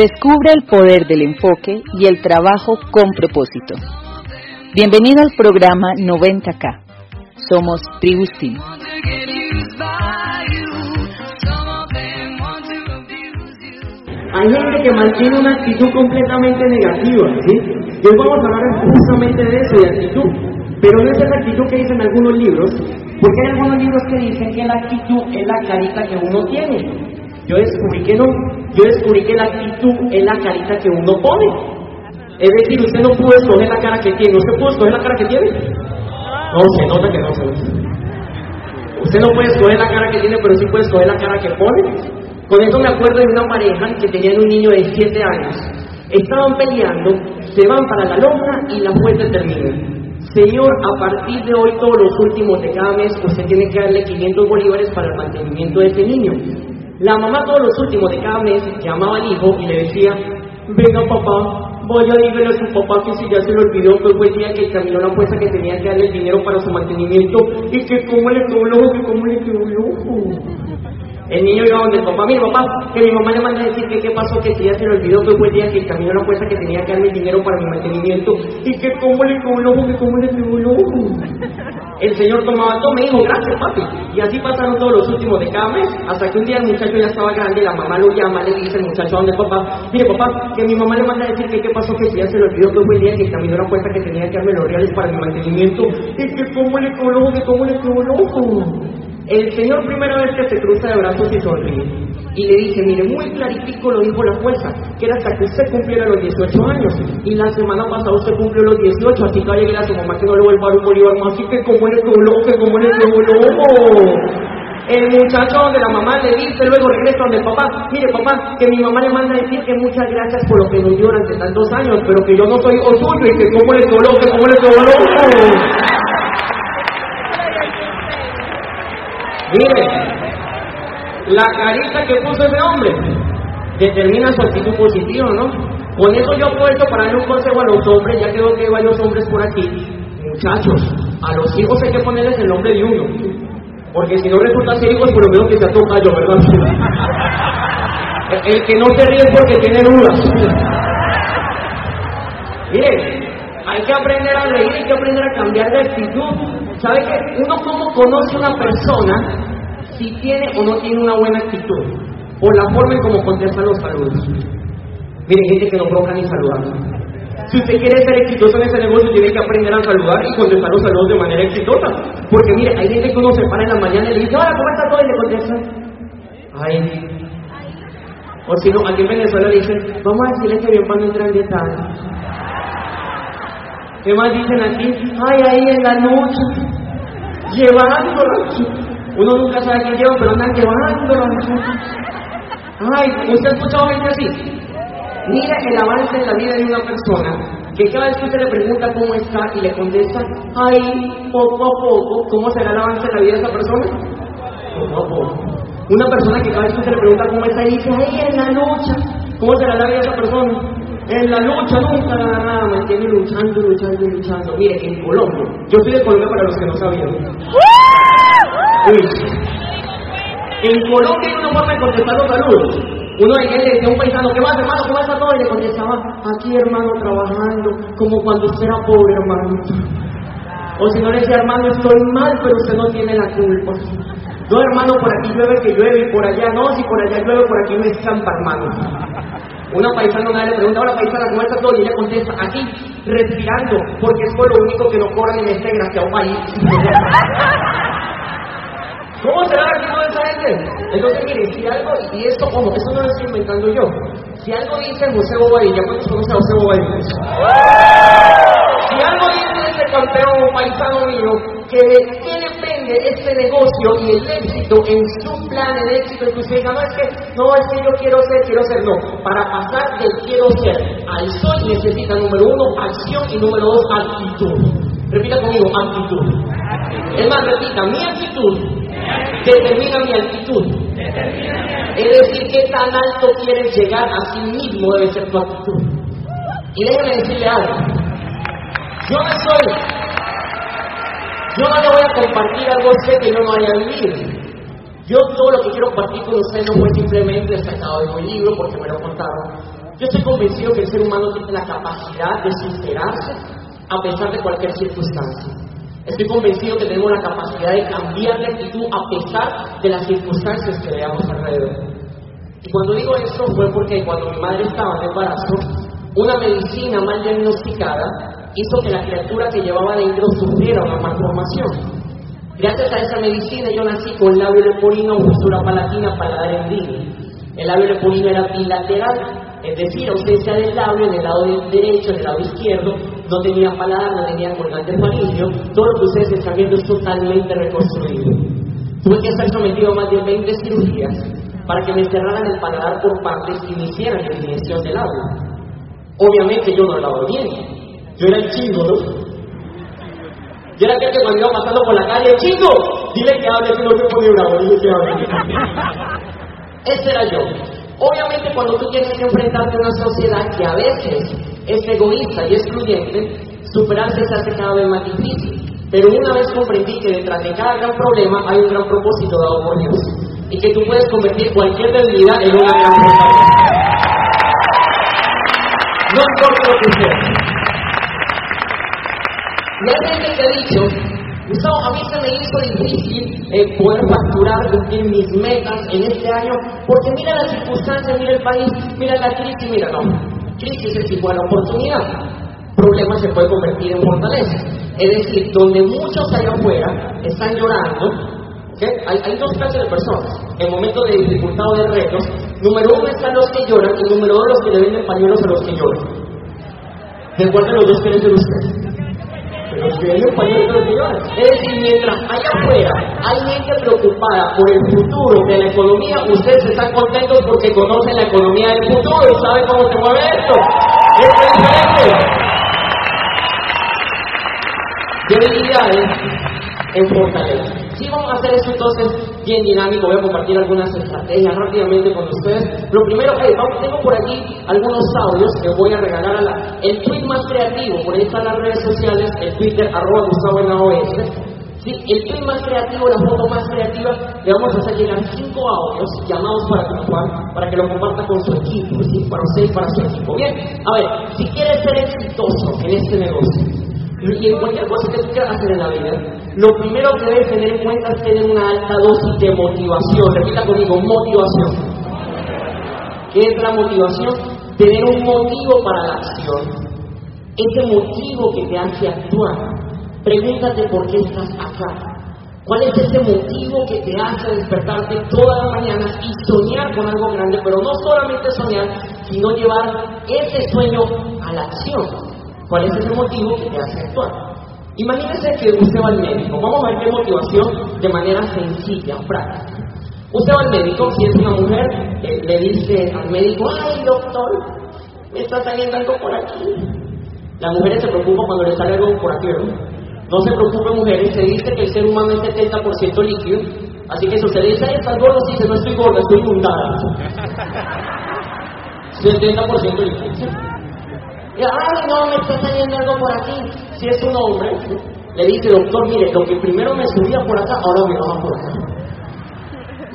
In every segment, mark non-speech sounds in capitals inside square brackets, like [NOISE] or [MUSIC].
Descubre el poder del enfoque y el trabajo con propósito. Bienvenido al programa 90K. Somos Tribustin. Hay gente que mantiene una actitud completamente negativa, ¿sí? Y hoy vamos a hablar justamente de eso, de actitud. Pero no es la actitud que dicen algunos libros, porque hay algunos libros que dicen que la actitud es la carita que uno tiene. Yo descubrí que no. Yo descubrí que la actitud es la carita que uno pone. Es decir, usted no puede escoger la cara que tiene. ¿Usted puede escoger la cara que tiene? No, se nota que no se Usted no puede escoger la cara que tiene, pero sí puede escoger la cara que pone. Con eso me acuerdo de una pareja que tenían un niño de 7 años. Estaban peleando, se van para la lonja y la juez determina. Señor, a partir de hoy, todos los últimos de cada mes, usted tiene que darle 500 bolívares para el mantenimiento de ese niño. La mamá todos los últimos de cada mes llamaba al hijo y le decía, venga papá, vaya dígale a su papá que si ya se le olvidó que fue el día que caminó la fuerza que tenía que darle el dinero para su mantenimiento y que cómo le quedó el ojo, que cómo le quedó el ojo. El niño iba donde el papá, mire papá, que mi mamá le manda a decir que qué pasó, que si ya se le olvidó que fue el día que caminó la fuerza que tenía que darme el dinero para mi mantenimiento y que cómo le quedó el ojo, que cómo le quedó el ojo. El señor tomaba todo, me dijo, gracias papi. Y así pasaron todos los últimos de cada mes, hasta que un día el muchacho ya estaba grande, la mamá lo llama, le dice el muchacho a donde papá, mire papá, que mi mamá le manda a decir que qué pasó, que si ya se le olvidó que fue el día que caminó la fuerza que tenía que darme los reales para mi mantenimiento y que cómo le ojo, que cómo le quedó el Señor primera vez que se cruza de brazos y sonríe. Y le dice, mire, muy claritico lo dijo la fuerza, que era hasta que usted cumpliera los 18 años. Y la semana pasada usted cumplió los 18, así que va a su mamá que no le vuelva a un bolívar más, así que como eres loco, que como eres loco. El muchacho donde la mamá le dice, luego regresa donde papá, mire papá, que mi mamá le manda a decir que muchas gracias por lo que nos dio durante tantos años, pero que yo no soy hijo suyo y que como eres loco, que como eres. Mire, la carita que puso ese hombre determina su actitud positiva, ¿no? Con eso yo apuesto para darle un consejo a los hombres, ya creo que hay varios hombres por aquí. Muchachos, a los hijos hay que ponerles el nombre de uno. Porque si no resulta ser hijos, por lo menos que se toca yo, ¿verdad? [LAUGHS] El que no se ríe porque tiene dudas. Mire, hay que aprender a reír, hay que aprender a cambiar de actitud. ¿Sabe que uno cómo conoce a una persona si tiene o no tiene una buena actitud? Por la forma en cómo contestan los saludos. Miren, gente que no provoca ni saludar. Si usted quiere ser exitoso en ese negocio, tiene que aprender a saludar y contestar los saludos de manera exitosa. Porque mire, hay gente que uno se para en la mañana y le dice, hola, ¿cómo está todo? Y le contesta, ay. O si no, aquí en Venezuela le dicen, vamos a decirle que bien para no entrar en detalle. ¿Qué más dicen aquí? Ay, ahí en la noche, llevándola. Uno nunca sabe quién lleva, pero andan llevándola. Ay, ¿usted ha escuchado gente así? Mira el avance en la vida de una persona que cada vez que usted le pregunta cómo está y le contesta, ay, poco a poco, ¿cómo será el avance en la vida de esa persona? Poco a poco. Una persona que cada vez que usted le pregunta cómo está y dice, ay, en la lucha, ¿cómo será la vida de esa persona? En la lucha nunca nada, nada, me tiene luchando, luchando, luchando. Mire, en Colombia, yo soy de Colombia para los que no sabían. Uy. En Colombia hay una forma de contestar los saludos. Uno de le decía a un paisano, ¿qué más hermano? ¿Cómo está todo? Y le contestaba, aquí hermano trabajando, como cuando usted era pobre hermano. O si no le decía, hermano, estoy mal, pero usted no tiene la culpa. No, hermano, por aquí llueve que llueve y por allá no, si por allá llueve, por aquí no escampa, hermano. Una paisana una vez le pregunta, la paisana, ¿cómo todo? Y ella contesta, aquí, respirando, porque es por lo único que no corren en este desgraciado país. [LAUGHS] ¿Cómo será de esa gente? Entonces, mire, si algo, y esto, como, eso no lo estoy inventando yo, si algo dice José Bobadilla, ¿cuántos conoce a José Bobadilla? Si algo dice este campeón paisano mío, que de qué depende este negocio y el éxito en su plan, el éxito que usted diga, no es que, no es que yo quiero ser, quiero ser, no. Para pasar del quiero ser al soy necesita número uno, acción y número dos, actitud. Repita conmigo, actitud. Es más, repita, mi actitud determina mi actitud. Es decir, qué tan alto quieres llegar a sí mismo debe ser tu actitud. Y déjeme decirle algo. Yo no soy, yo no le voy a compartir algo a usted que yo no haya vivido. Yo todo lo que quiero compartir con usted no fue simplemente sacado de un libro porque me lo contaron, Yo estoy convencido que el ser humano tiene la capacidad de superarse a pesar de cualquier circunstancia. Estoy convencido que tenemos la capacidad de cambiar de actitud a pesar de las circunstancias que veamos alrededor. Y cuando digo esto fue porque cuando mi madre estaba en embarazo, una medicina mal diagnosticada hizo que la criatura que llevaba dentro sufriera una malformación. Gracias a esa medicina yo nací con labio leporino, postura palatina, paladar endíneo. El labio leporino era bilateral, es decir, ausencia del labio en el lado derecho, en el lado izquierdo, no tenía paladar, no tenía colgante faríngeo, todo lo que ustedes están viendo es totalmente reconstruido. Tuve que estar sometido a más de 20 cirugías para que me cerraran el paladar por partes y me hicieran la eliminación del labio. Obviamente yo no hablaba bien, yo era el chingo, ¿no? Yo era aquel que cuando iba pasando por la calle, ¡Chingo! Dile que hable, que no te pone bravo, dile que hable. Ese era yo. Obviamente cuando tú tienes que enfrentarte a una sociedad que a veces es egoísta y excluyente, superarse se hace cada vez más difícil. Pero una vez comprendí que detrás de cada gran problema hay un gran propósito dado por Dios y que tú puedes convertir cualquier debilidad en una gran fortaleza. No importa lo que sea. Gente que ha dicho, Gustavo, a mí se me hizo difícil eh, poder facturar, cumplir mis metas en este año, porque mira las circunstancias, mira el país, mira la crisis, mira, no, crisis es igual a oportunidad, problema se puede convertir en fortaleza. Es decir, donde muchos allá afuera están llorando, hay, hay, dos clases de personas. En momentos de dificultad o de retos, número uno están los que lloran y número dos los que le venden pañuelos a los que lloran. Recuerden los dos quieren ser ustedes. Es decir, mientras allá afuera hay gente preocupada por el futuro de la economía, ustedes están contentos porque conocen la economía del futuro y saben cómo se mueve esto. Es diferente. Debilidades en fortaleza. Sí, vamos a hacer esto entonces bien dinámico. Voy a compartir algunas estrategias rápidamente con ustedes. Lo primero, que vamos, tengo por aquí algunos audios que voy a regalar a la, el tweet más creativo. Por ahí están las redes sociales, el Twitter, arroba Gustavo en. Sí, el tweet más creativo, la foto más creativa, le vamos a hacer llegar cinco audios llamados para que, para que lo comparta con su equipo, ¿sí? para usted y para su equipo. Bien, a ver, si quieres ser exitoso en este negocio, y en cualquier cosa que tú quieras hacer en la vida, lo primero que debes tener en cuenta es tener una alta dosis de motivación. Repita conmigo, motivación. ¿Qué es la motivación? Tener un motivo para la acción. Ese motivo que te hace actuar. Pregúntate por qué estás acá. ¿Cuál es ese motivo que te hace despertarte todas las mañanas y soñar con algo grande? Pero no solamente soñar, sino llevar ese sueño a la acción. ¿Cuál es ese motivo que te hace actuar? Imagínese que usted va al médico. Vamos a ver qué motivación de manera sencilla, práctica. Usted va al médico, si es una mujer, eh, le dice al médico, ay doctor, me está saliendo algo por aquí. Las mujeres se preocupan cuando le sale algo por aquí, ¿no? No se preocupen mujeres, se dice que el ser humano es 70% líquido, así que si usted dice, estás gordo, si dice, no estoy gorda, estoy inundada. 70% [LAUGHS] líquido ay, no, me está saliendo algo por aquí. Si es un hombre, le dice, doctor, mire, lo que primero me subía por acá, ahora me baja por acá.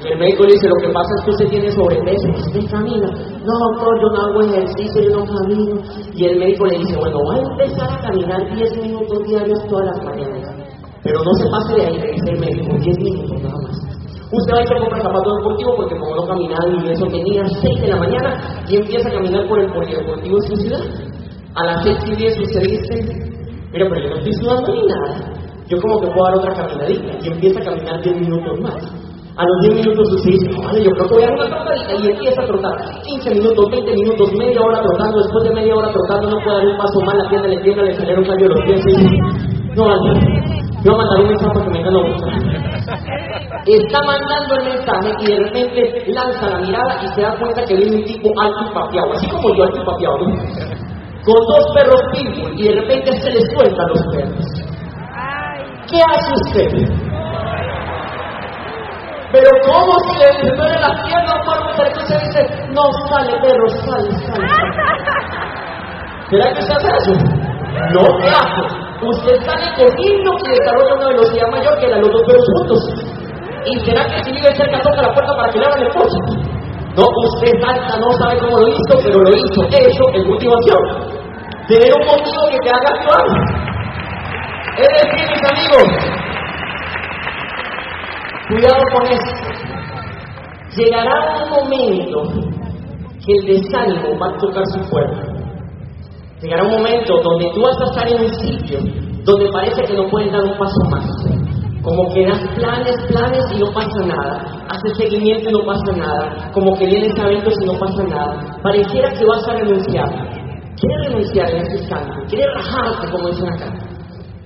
Y el médico le dice, lo que pasa es que usted tiene sobrepeso, usted camina. No, doctor, yo no hago ejercicio, yo no camino. Y el médico le dice, bueno, va a empezar a caminar 10 minutos diarios todas las mañanas. Pero no se pase de ahí, le dice el médico, 10 minutos nada más. Usted va a ir a comprar zapatos deportivos porque como no caminaba y eso tenía 6 de la mañana y empieza a caminar por el polideportivo de su ciudad. A las seis y diez usted dice, mira, pero yo no estoy sudando ni nada. Yo como que puedo dar otra caminadita y empieza a caminar diez minutos más. A los 10 minutos usted dice, vale, yo creo que voy a dar una trotadita y empieza a trotar. 15 minutos, 20 minutos, media hora trotando, después de media hora trotando no puede dar un paso más, la pierna le tiembla, le saliera un callo de los pies y dice, no vale, yo a un mensaje que me. Está mandando el mensaje y de repente lanza la mirada y se da cuenta que viene un tipo alto y papeado, así como yo alto y papeado. ¿no? Con dos perros pitbull y de repente se les sueltan los perros. ¿Qué hace usted? Pero ¿cómo si le duele las piernas para usted? Entonces dice, no, sale perro, sale, sale. ¿Será que usted hace eso? No, ¿qué hace? Usted sale corriendo y desarrolla una velocidad mayor que la de los dos perros juntos. ¿Y será que si vive cerca toca la puerta para que le abran el coche? No, usted salta, no sabe cómo lo hizo, pero lo hizo. Eso es motivación. Tener un motivo que te haga actuar. Es decir, mis amigos, cuidado con esto. Llegará un momento que el desánimo va a tocar su puerta. Llegará un momento donde tú vas a estar en un sitio donde parece que no puedes dar un paso más. Como que das planes, planes y no pasa nada. Haces seguimiento y no pasa nada. Como que vienes a eventos y no pasa nada. Pareciera que vas a renunciar. Quieres renunciar en ese instante. Quieres rajarte, como dicen acá.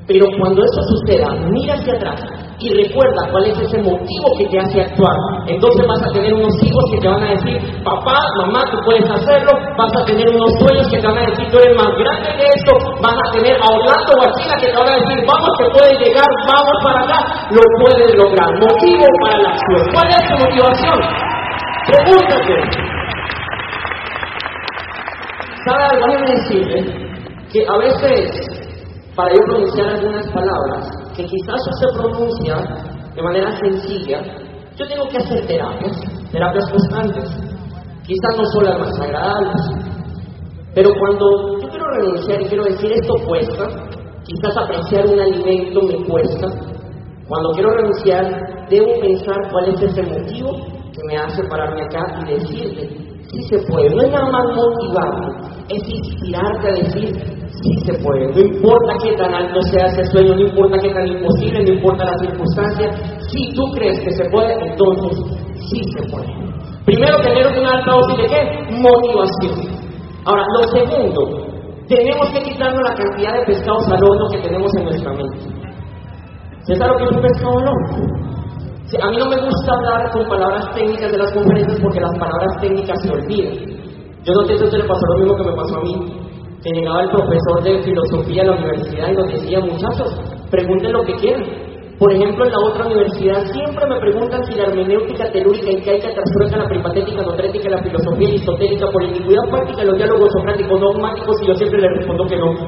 Pero cuando eso suceda, mira hacia atrás y recuerda cuál es ese motivo que te hace actuar. Entonces vas a tener unos hijos que te van a decir, papá, mamá, tú puedes hacerlo. Vas a tener unos sueños que te van a decir, tú eres más grande que esto. Vas a tener a Orlando o a China que te van a decir, vamos, que puedes llegar, vamos para acá. Lo puedes lograr. Motivo para la acción. ¿Cuál es tu motivación? Pregúntate. ¿Sabe algo? Déjame decirle que a veces para yo pronunciar algunas palabras que quizás usted pronuncia de manera sencilla, yo tengo que hacer terapias, terapias constantes. Quizás no son las más agradables, pero cuando yo quiero renunciar y quiero decir esto cuesta, quizás apreciar un alimento me cuesta, cuando quiero renunciar debo pensar cuál es ese motivo que me hace pararme acá y decirle, sí se puede, no es nada más motivarte, es inspirarte a decir, Sí se puede, no importa qué tan alto sea ese sueño, no importa qué tan imposible, no importa las circunstancias, si tú crees que se puede, entonces sí se puede. Primero, tener una alta dosis de qué? Motivación. Ahora, lo segundo, tenemos que quitarnos la cantidad de pescados al horno que tenemos en nuestra mente. ¿Se sabe lo que es un pescado al horno? A mí no me gusta hablar con palabras técnicas de las conferencias porque las palabras técnicas se olvidan. Yo no sé si a usted le pasó lo mismo que me pasó a mí que llegaba el profesor de filosofía a la universidad y nos decía, muchachos, pregunten lo que quieran. Por ejemplo, en la otra universidad siempre me preguntan si la hermenéutica telúrica, incaica, transfórica, la peripatética, notrética, la filosofía aristotélica, por iniquidad práctica, los diálogos socráticos dogmáticos, y yo siempre le respondo que no. [LAUGHS]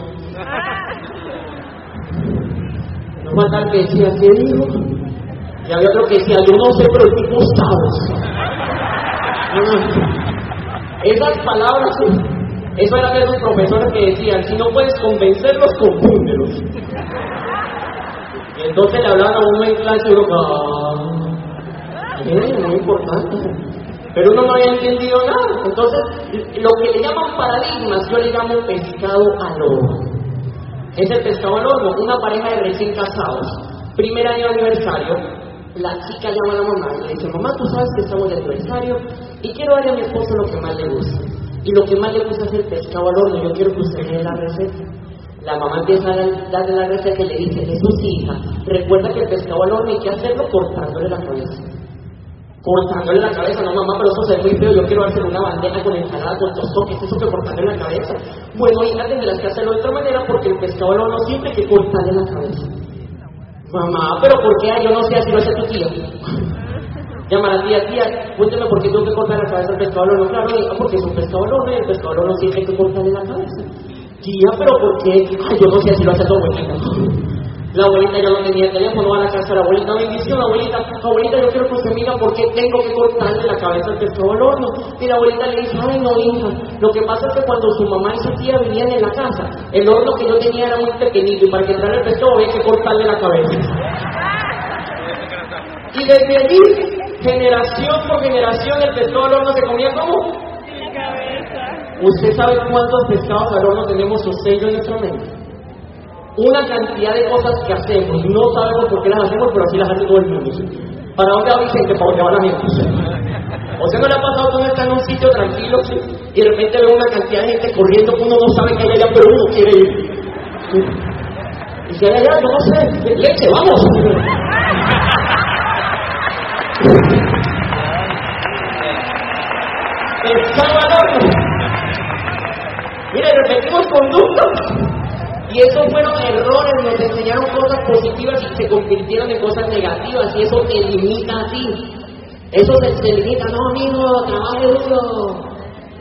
No falta que decía, ¿qué dijo? Y había otro que decía, yo no sé, pero el tipo sabe. Esas palabras eso era de esos profesores que decían, si no puedes convencerlos, confúndelos. Y entonces le hablaban a uno en clase ah, es muy importante. Pero uno no había entendido nada. Entonces, lo que le llaman paradigmas, yo le llamo pescado al horno. Es el pescado al horno, una pareja de recién casados. Primer año aniversario, la chica llama a la mamá y le dice, mamá, tú sabes que estamos de aniversario y quiero darle a mi esposo lo que más le gusta. Y lo que más le gusta es el pescado al horno. Yo quiero que usted le dé la receta. La mamá empieza a darle la receta y le dice, Jesús, hija, recuerda que el pescado al horno hay que hacerlo cortándole la cabeza. Cortándole la cabeza, no mamá, pero eso se ve muy feo, yo quiero hacer una bandeja con ensalada, con tostón, ¿qué es eso que cortarle la cabeza? Bueno, hija, tendrás que hacerlo de otra manera porque el pescado al horno siempre hay que cortarle la cabeza. Mamá, pero ¿por qué? Yo no sé, así lo hace tu tía. Llama a tía, tía, cuénteme por qué tengo que cortar la cabeza al pescado al horno. Claro, hija, porque es un pescado al horno y el pescado al horno tiene que cortarle la cabeza. Tía, pero ¿por qué? Ay, yo no sé si lo hace tu abuelita. La abuelita ya no tenía teléfono, a la casa de la abuelita, bendición, abuelita, abuelita, yo quiero que usted mira por qué tengo que cortarle la cabeza al pescado al horno. Y la abuelita le dice, ay no, hija, lo que pasa es que cuando su mamá y su tía venían en la casa, el horno que yo tenía era muy pequeñito y para que entrara el pescado había que cortarle la cabeza. Y desde allí generación por generación el pescado al horno se comía como? En cabeza. ¿Usted sabe cuántos pescados al horno tenemos sello en nuestra mente? Una cantidad de cosas que hacemos, no sabemos por qué las hacemos, pero así las hace todo el mundo. ¿Para dónde va Vicente? ¿Para dónde va la gente? O sea, no le ha pasado uno está en un sitio tranquilo y de repente ve una cantidad de gente corriendo que uno no sabe que hay allá, pero uno quiere ir. Y si hay allá, no sé, leche, vamos. El Mire, repetimos conductas. Y esos fueron errores, nos enseñaron cosas positivas y se convirtieron en cosas negativas. Y eso te limita a ti. Eso se, limita, no, amigo, trabaje duro.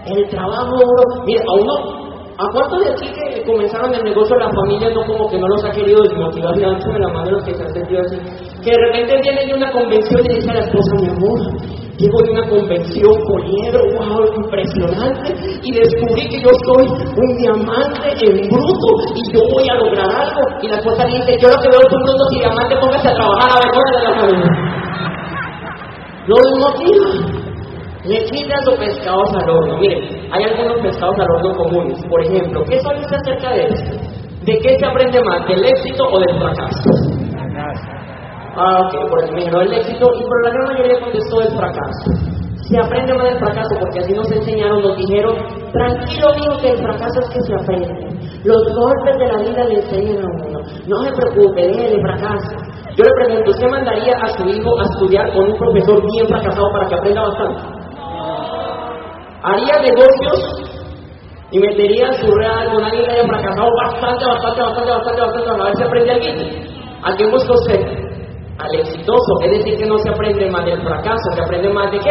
El trabajo duro. Mire, a uno ¿A cuántos de aquí que comenzaron el negocio la familia no como que no los ha querido desmotivar? de la mano los que se han sentido así. Que de repente viene de una convención y dice a la esposa, mi amor, Llego de una convención poliedro, wow, impresionante, y descubrí que yo soy un diamante en bruto y yo voy a lograr algo. Y la esposa dice, yo lo que veo es un bruto y diamante, póngase a trabajar a ver de la familia. No motiva. Le quitan los pescados al horno. Miren, hay algunos pescados al horno comunes. Por ejemplo, ¿qué sabe usted acerca de esto? ¿De qué se aprende más? ¿Del éxito o del fracaso? Ah, ok, por eso me dijeron el éxito, y por la gran mayoría contestó el fracaso. Se aprende más del fracaso porque así nos enseñaron, nos dijeron, tranquilo hijo que el fracaso es que se aprende. Los golpes de la vida le enseñan a uno. No se preocupe, el fracaso. Yo le pregunto, ¿usted mandaría a su hijo a estudiar con un profesor bien fracasado para que aprenda bastante? ¿Haría negocios y metería su real con alguien que haya fracasado bastante, bastante, bastante, bastante, bastante, a ver si aprende algo? ¿A quién busca usted? Al exitoso. Es decir, que no se aprende más del fracaso, se aprende más de qué?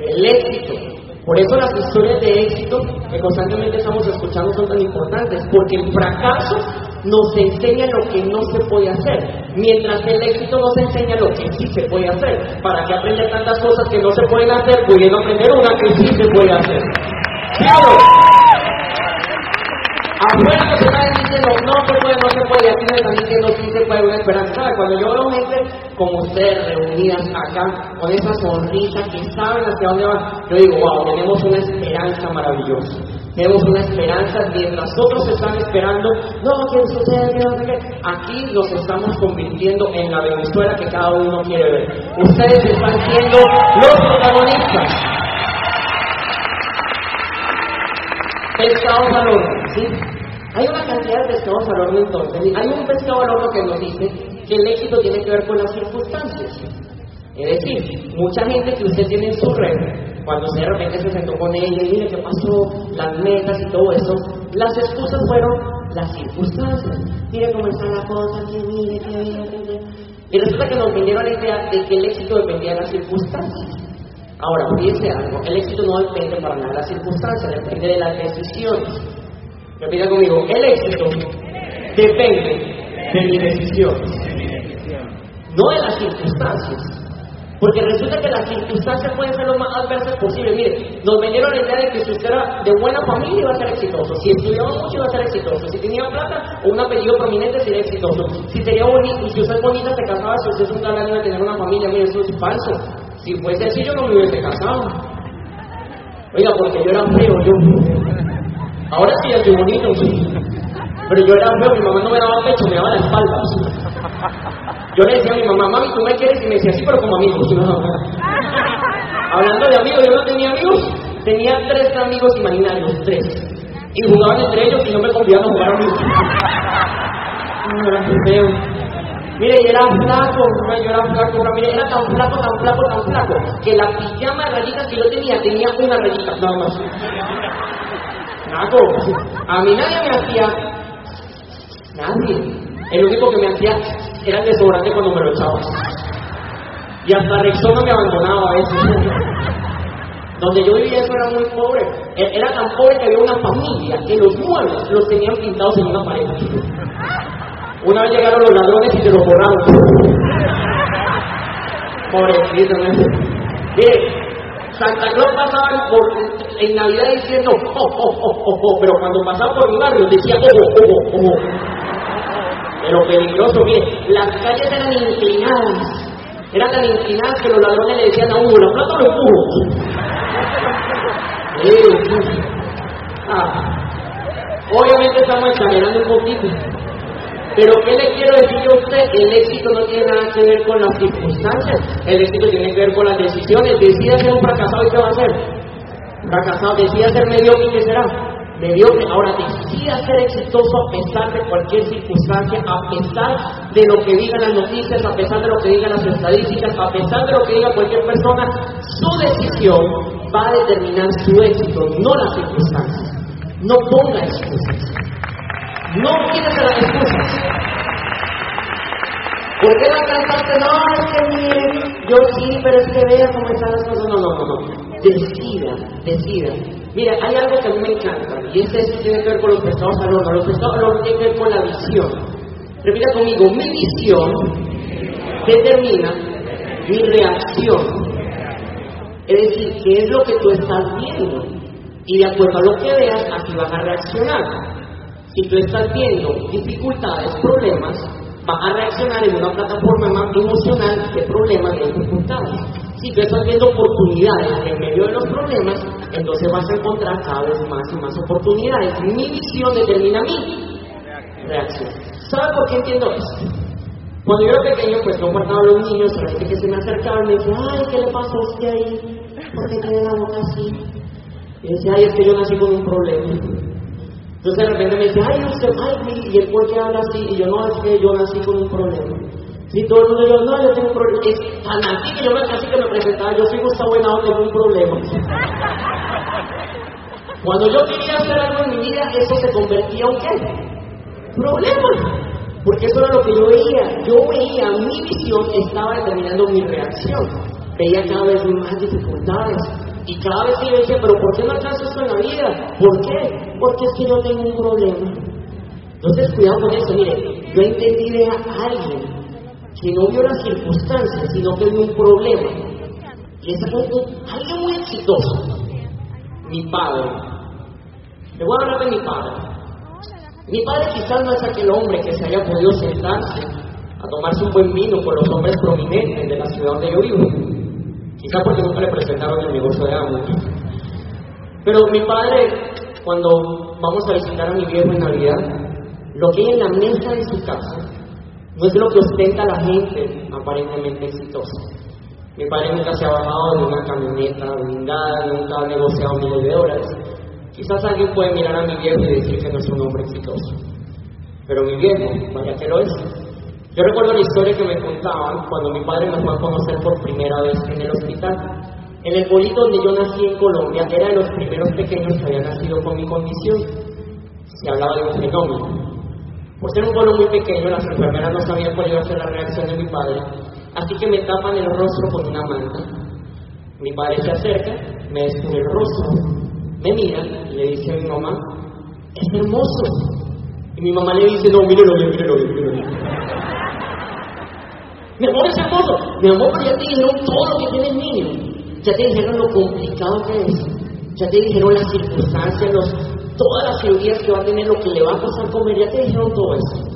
El éxito. Por eso las historias de éxito que constantemente estamos escuchando son tan importantes, porque el fracaso nos enseña lo que no se puede hacer, mientras el éxito nos enseña lo que sí se puede hacer. ¿Para que aprender tantas cosas que no se pueden hacer, pudiendo aprender una que sí se puede hacer? ¡Claro! No se puede, no se puede, aquí me están diciendo, sí se puede, una esperanza. Cuando yo veo gente como ustedes reunidas acá, con esa sonrisa, que saben hacia dónde van, yo digo, wow, tenemos una esperanza maravillosa. Tenemos una esperanza mientras otros están esperando, no, que sucede, qué. Aquí nos estamos convirtiendo en la Venezuela que cada uno quiere ver. Ustedes están siendo los protagonistas. Pescado valor, ¿sí? Hay una cantidad de pescados al horno entonces. Hay un pescado al horno que nos dice que el éxito tiene que ver con las circunstancias. Es decir, mucha gente que usted tiene en su red, cuando usted de repente se sentó con ella y mire qué pasó, las metas y todo eso, las excusas fueron las circunstancias. Mire cómo está la cosa, que mire, que mire, Y resulta que nos vinieron la idea de que el éxito dependía de las circunstancias. Ahora, fíjense algo, el éxito no depende para nada de las circunstancias, depende de las decisiones. Repita conmigo, el éxito depende de mi decisión, no de las circunstancias. Porque resulta que las circunstancias pueden ser lo más adversas posible. Mire, nos vendieron la idea de que si usted era de buena familia iba a ser exitoso, si estudiaba mucho iba a ser exitoso, si tenía plata o un apellido prominente sería exitoso, si sería bonito, si usted es bonita se casaba, si usted es un galán iba a tener una familia, mire, eso es falso. Si fuese así yo no me hubiese casado. Oiga, porque yo era feo, yo Ahora sí estoy bonito, Pero yo era feo, mi mamá no me daba pecho, me daba la espalda. Yo le decía a mi mamá, mami, tú me quieres, y me decía, sí, pero como amigo. Hablando de amigos, yo no tenía amigos, tenía tres amigos imaginarios, tres. Y jugaban entre ellos y no me convidaban a jugar a mí. No, era feo. Mire, y era flaco, yo era flaco, mire, era tan flaco, tan flaco, tan flaco, que la pijama de rayitas que yo tenía, tenía una rayita, nada más. A mí nadie me hacía. Nadie. El único que me hacía era el desodorante cuando me lo echaba. Y hasta Rexona me abandonaba a veces. Donde yo vivía eso era muy pobre. E-, era tan pobre que había una familia que los muebles los tenían pintados en una pared. Una vez llegaron los ladrones y se los borraron. Pobrecito, ¿no? Santa Claus pasaba por, en Navidad diciendo, oh, oh, oh, oh, oh, pero cuando pasaba por mi barrio decía, oh, oh, oh, oh. Pero peligroso, mire, las calles eran inclinadas. Eran tan inclinadas que los ladrones le decían a uno, la plata lo empujo. Ah. Obviamente estamos exagerando un poquito. Pero ¿qué le quiero decir a usted? El éxito no tiene nada que ver con las circunstancias, el éxito tiene que ver con las decisiones. Decida ser un fracasado y ¿qué va a hacer? Fracasado, decida ser mediocre y ¿qué será? Mediocre. Ahora decida ser exitoso a pesar de cualquier circunstancia, a pesar de lo que digan las noticias, a pesar de lo que digan las estadísticas, a pesar de lo que diga cualquier persona, su decisión va a determinar su éxito, no las circunstancias. No ponga excusas. No quieres las excusas. ¿Por qué la cantante? No, es que miren, yo sí, pero es que vea cómo están las cosas. No, no, no, no. Decida, decida. Mira, hay algo que a mí me encanta, y este tiene que ver con los pescados al horno. Los pescados al horno tienen que ver con la visión. Repita conmigo, mi visión determina mi reacción. Es decir, ¿qué es lo que tú estás viendo? Y de acuerdo a lo que veas, así vas a reaccionar. Si tú estás viendo dificultades, problemas, vas a reaccionar en una plataforma más emocional de problemas, de dificultades. Si tú estás viendo oportunidades en medio de los problemas, entonces vas a encontrar cada vez más y más oportunidades. Mi visión determina mi reacción. ¿Sabes por qué entiendo esto? Cuando yo era pequeño, pues yo guardaba a los niños, la gente que se me acercaba me decía, ay, ¿qué le pasó a usted ahí? ¿Por qué tiene la boca así? Y decía, ay, es que yo nací con un problema. Entonces de repente me decía, ay, usted, ay, ¿y el por qué habla así? Y yo, no, es que yo nací con un problema. Y todo el mundo yo, no, yo tengo un problema. Es tan así que yo me, casi que me presentaba, yo soy Gustavo Buenado, tengo un problema. Cuando yo quería hacer algo en mi vida, eso se convertía en qué? Problema. Porque eso era lo que yo veía. Yo veía, mi visión estaba determinando mi reacción. Veía cada vez más dificultades. Y cada vez que yo decía, pero ¿por qué no alcanzo esto en la vida? ¿Por qué? Porque es que yo tengo un problema. Entonces, cuidado con eso. Mire, yo entendí de a alguien que no vio las circunstancias, sino que vio un problema. Y es alguien muy exitoso. Mi padre. Le voy a hablar de mi padre. Mi padre quizás no es aquel hombre que se haya podido sentarse a tomarse un buen vino con los hombres prominentes de la ciudad donde yo vivo. Quizás porque nunca le presentaron el negocio de amo. Pero mi padre, cuando vamos a visitar a mi viejo en Navidad, lo que hay en la mesa de su casa no es lo que ostenta la gente aparentemente exitosa. Mi padre nunca se ha bajado de una camioneta blindada, nunca ha negociado miles de dólares. Quizás alguien puede mirar a mi viejo y decir que no es un hombre exitoso. Pero mi viejo, vaya que lo es. Yo recuerdo la historia que me contaban cuando mi padre me fue a conocer por primera vez en el hospital. En el pueblito donde yo nací en Colombia, era de los primeros pequeños que habían nacido con mi condición. Se hablaba de un fenómeno. Por ser un pueblo muy pequeño, las enfermeras no sabían cuál iba a ser la reacción de mi padre, así que me tapan el rostro con una manta. Mi padre se acerca, me descubre el rostro, me mira y le dice a mi mamá, es hermoso. Y mi mamá le dice, no, mírelo bien, mírelo bien. Mi amor es hermoso. Mi amor, pero ya te dijeron todo lo que tiene el niño. Ya te dijeron lo complicado que es. Ya te dijeron las circunstancias, los, todas las cirugías que va a tener, lo que le va a pasar comer. Ya te dijeron todo eso.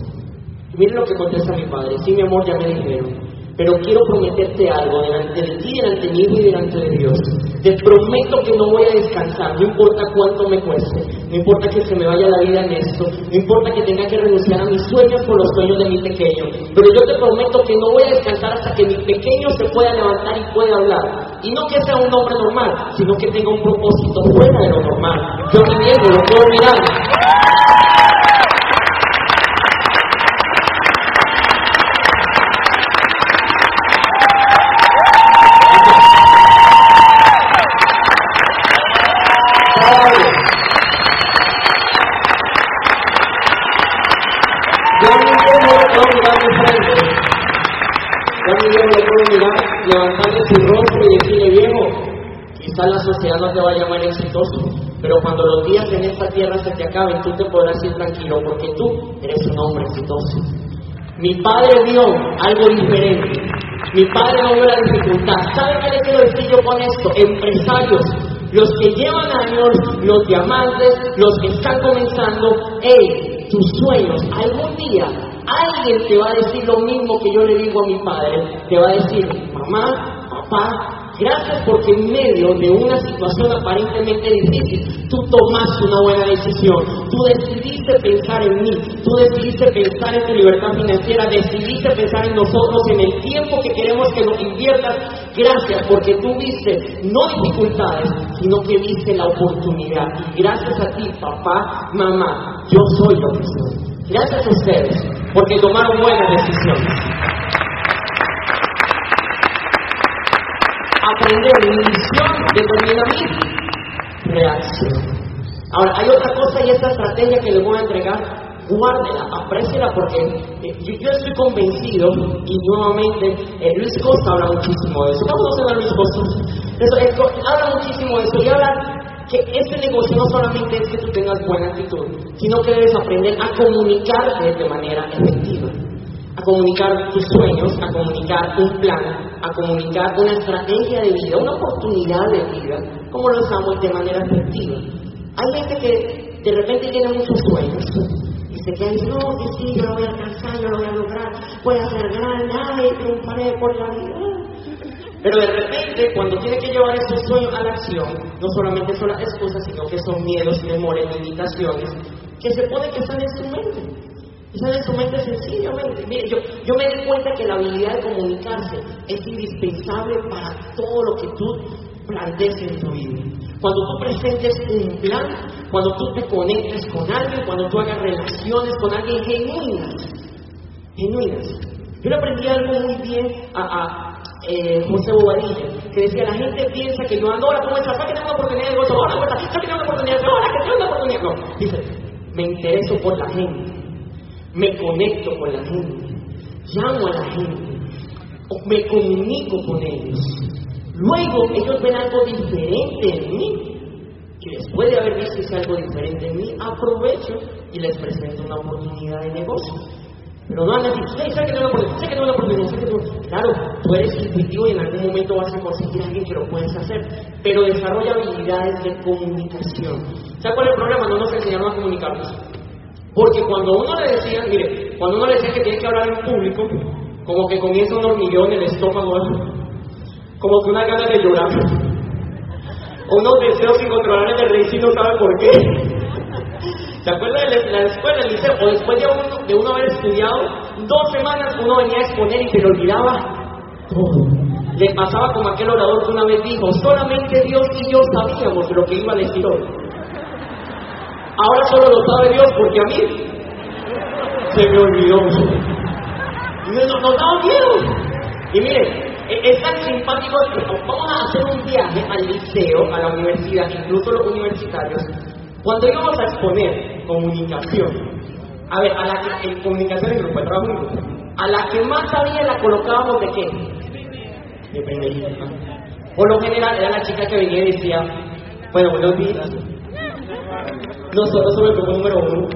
Miren lo que contesta mi padre. Sí, mi amor, ya me dijeron. Pero quiero prometerte algo delante de ti, delante de mí y delante de Dios. Te prometo que no voy a descansar, no importa cuánto me cueste, no importa que se me vaya la vida en esto, no importa que tenga que renunciar a mis sueños por los sueños de mi pequeño, pero yo te prometo que no voy a descansar hasta que mi pequeño se pueda levantar y pueda hablar. Y no que sea un hombre normal, sino que tenga un propósito fuera de lo normal. Yo me niego, lo puedo mirar. Sociedad no te va a llamar exitoso, pero cuando los días en esta tierra se te acaben, tú te podrás ir tranquilo, porque tú eres un hombre exitoso. Mi padre vio algo diferente. Mi padre no vio la dificultad. ¿Sabe qué le quiero decir yo con esto? Empresarios, los que llevan años, los diamantes, los que están comenzando, hey, tus sueños, algún día alguien te va a decir lo mismo que yo le digo a mi padre. Te va a decir, mamá, papá, gracias porque en medio de una situación aparentemente difícil, tú tomaste una buena decisión. Tú decidiste pensar en mí, tú decidiste pensar en tu libertad financiera, decidiste pensar en nosotros, en el tiempo que queremos que nos inviertas. Gracias porque tú viste no dificultades, sino que viste la oportunidad. Y gracias a ti, papá, mamá, yo soy lo que soy. Gracias a ustedes, porque tomaron buenas decisiones. Aprender visión determina mi reacción. Ahora, hay otra cosa y esta estrategia que les voy a entregar, guárdela, apréciela porque eh, yo, estoy convencido y nuevamente eh, Luis Costa habla muchísimo de eso. Vamos a Luis Costa. Eso, eh, habla muchísimo de eso y habla que este negocio no solamente es que tú tengas buena actitud, sino que debes aprender a comunicarte de manera efectiva, a comunicar tus sueños, a comunicar un plan, a comunicar una estrategia de vida, una oportunidad de vida, como lo usamos de manera efectiva. Hay gente que de repente tiene muchos sueños y se queda no, que sí, yo lo voy a alcanzar, yo lo voy a lograr, voy a ser grande, ay, triunfaré por la vida. Pero de repente, cuando tiene que llevar ese sueño a la acción, no solamente son las excusas, sino que son miedos, temores, limitaciones, que se pone que están en su mente. Están en su mente sencillamente. Mire, yo, yo me di cuenta que la habilidad de comunicarse es indispensable para todo lo que tú plantees en tu vida. Cuando tú presentes un plan, cuando tú te conectes con alguien, cuando tú hagas relaciones con alguien genuinas, genuinas. Yo le aprendí algo muy bien a, a eh, José Bobadilla, que decía, la gente piensa que yo ando, ahora ¿cómo estás? que tengo una oportunidad de negocio? Ahora, ¿cómo estás? que tengo una oportunidad? Ahora, que tengo una oportunidad? No, dice, me intereso por la gente, me conecto con la gente, llamo a la gente, me comunico con ellos. Luego ellos ven algo diferente en mí. Y después de haber visto ese algo diferente en mí, aprovecho y les presento una oportunidad de negocio. Pero no andan diciendo, sé que tengo una oportunidad, sé que tengo una oportunidad, que. Claro, tú eres intuitivo y en algún momento vas a conseguir a alguien que lo puedes hacer, pero desarrolla habilidades de comunicación. ¿Sabes cuál es el problema? No nos enseñaron a comunicarnos. Porque cuando uno le decía, mire, cuando uno le decía que tiene que hablar en público, como que comienza un hormigueo en el estómago, como que una gana de llorar, unos deseos incontrolables de reír y no sabe por qué. ¿Se acuerdan de la escuela, el liceo? O después de uno, de uno haber estudiado, dos semanas uno venía a exponer y se le olvidaba todo. Le pasaba como aquel orador que una vez dijo, solamente Dios y yo sabíamos lo que iba a decir hoy. Ahora solo lo sabe Dios porque a mí se me olvidó. Y nos, nos miedo. Y miren, es tan simpático que vamos a hacer un viaje al liceo, a la universidad, incluso los universitarios, cuando íbamos a exponer comunicación, a ver, a la que, en comunicación en grupo, trabajo en grupo, a la que más sabía la colocábamos de qué? De pendejísima. Por lo general era la chica que venía y decía, bueno, buenos días. Nosotros somos el grupo número uno.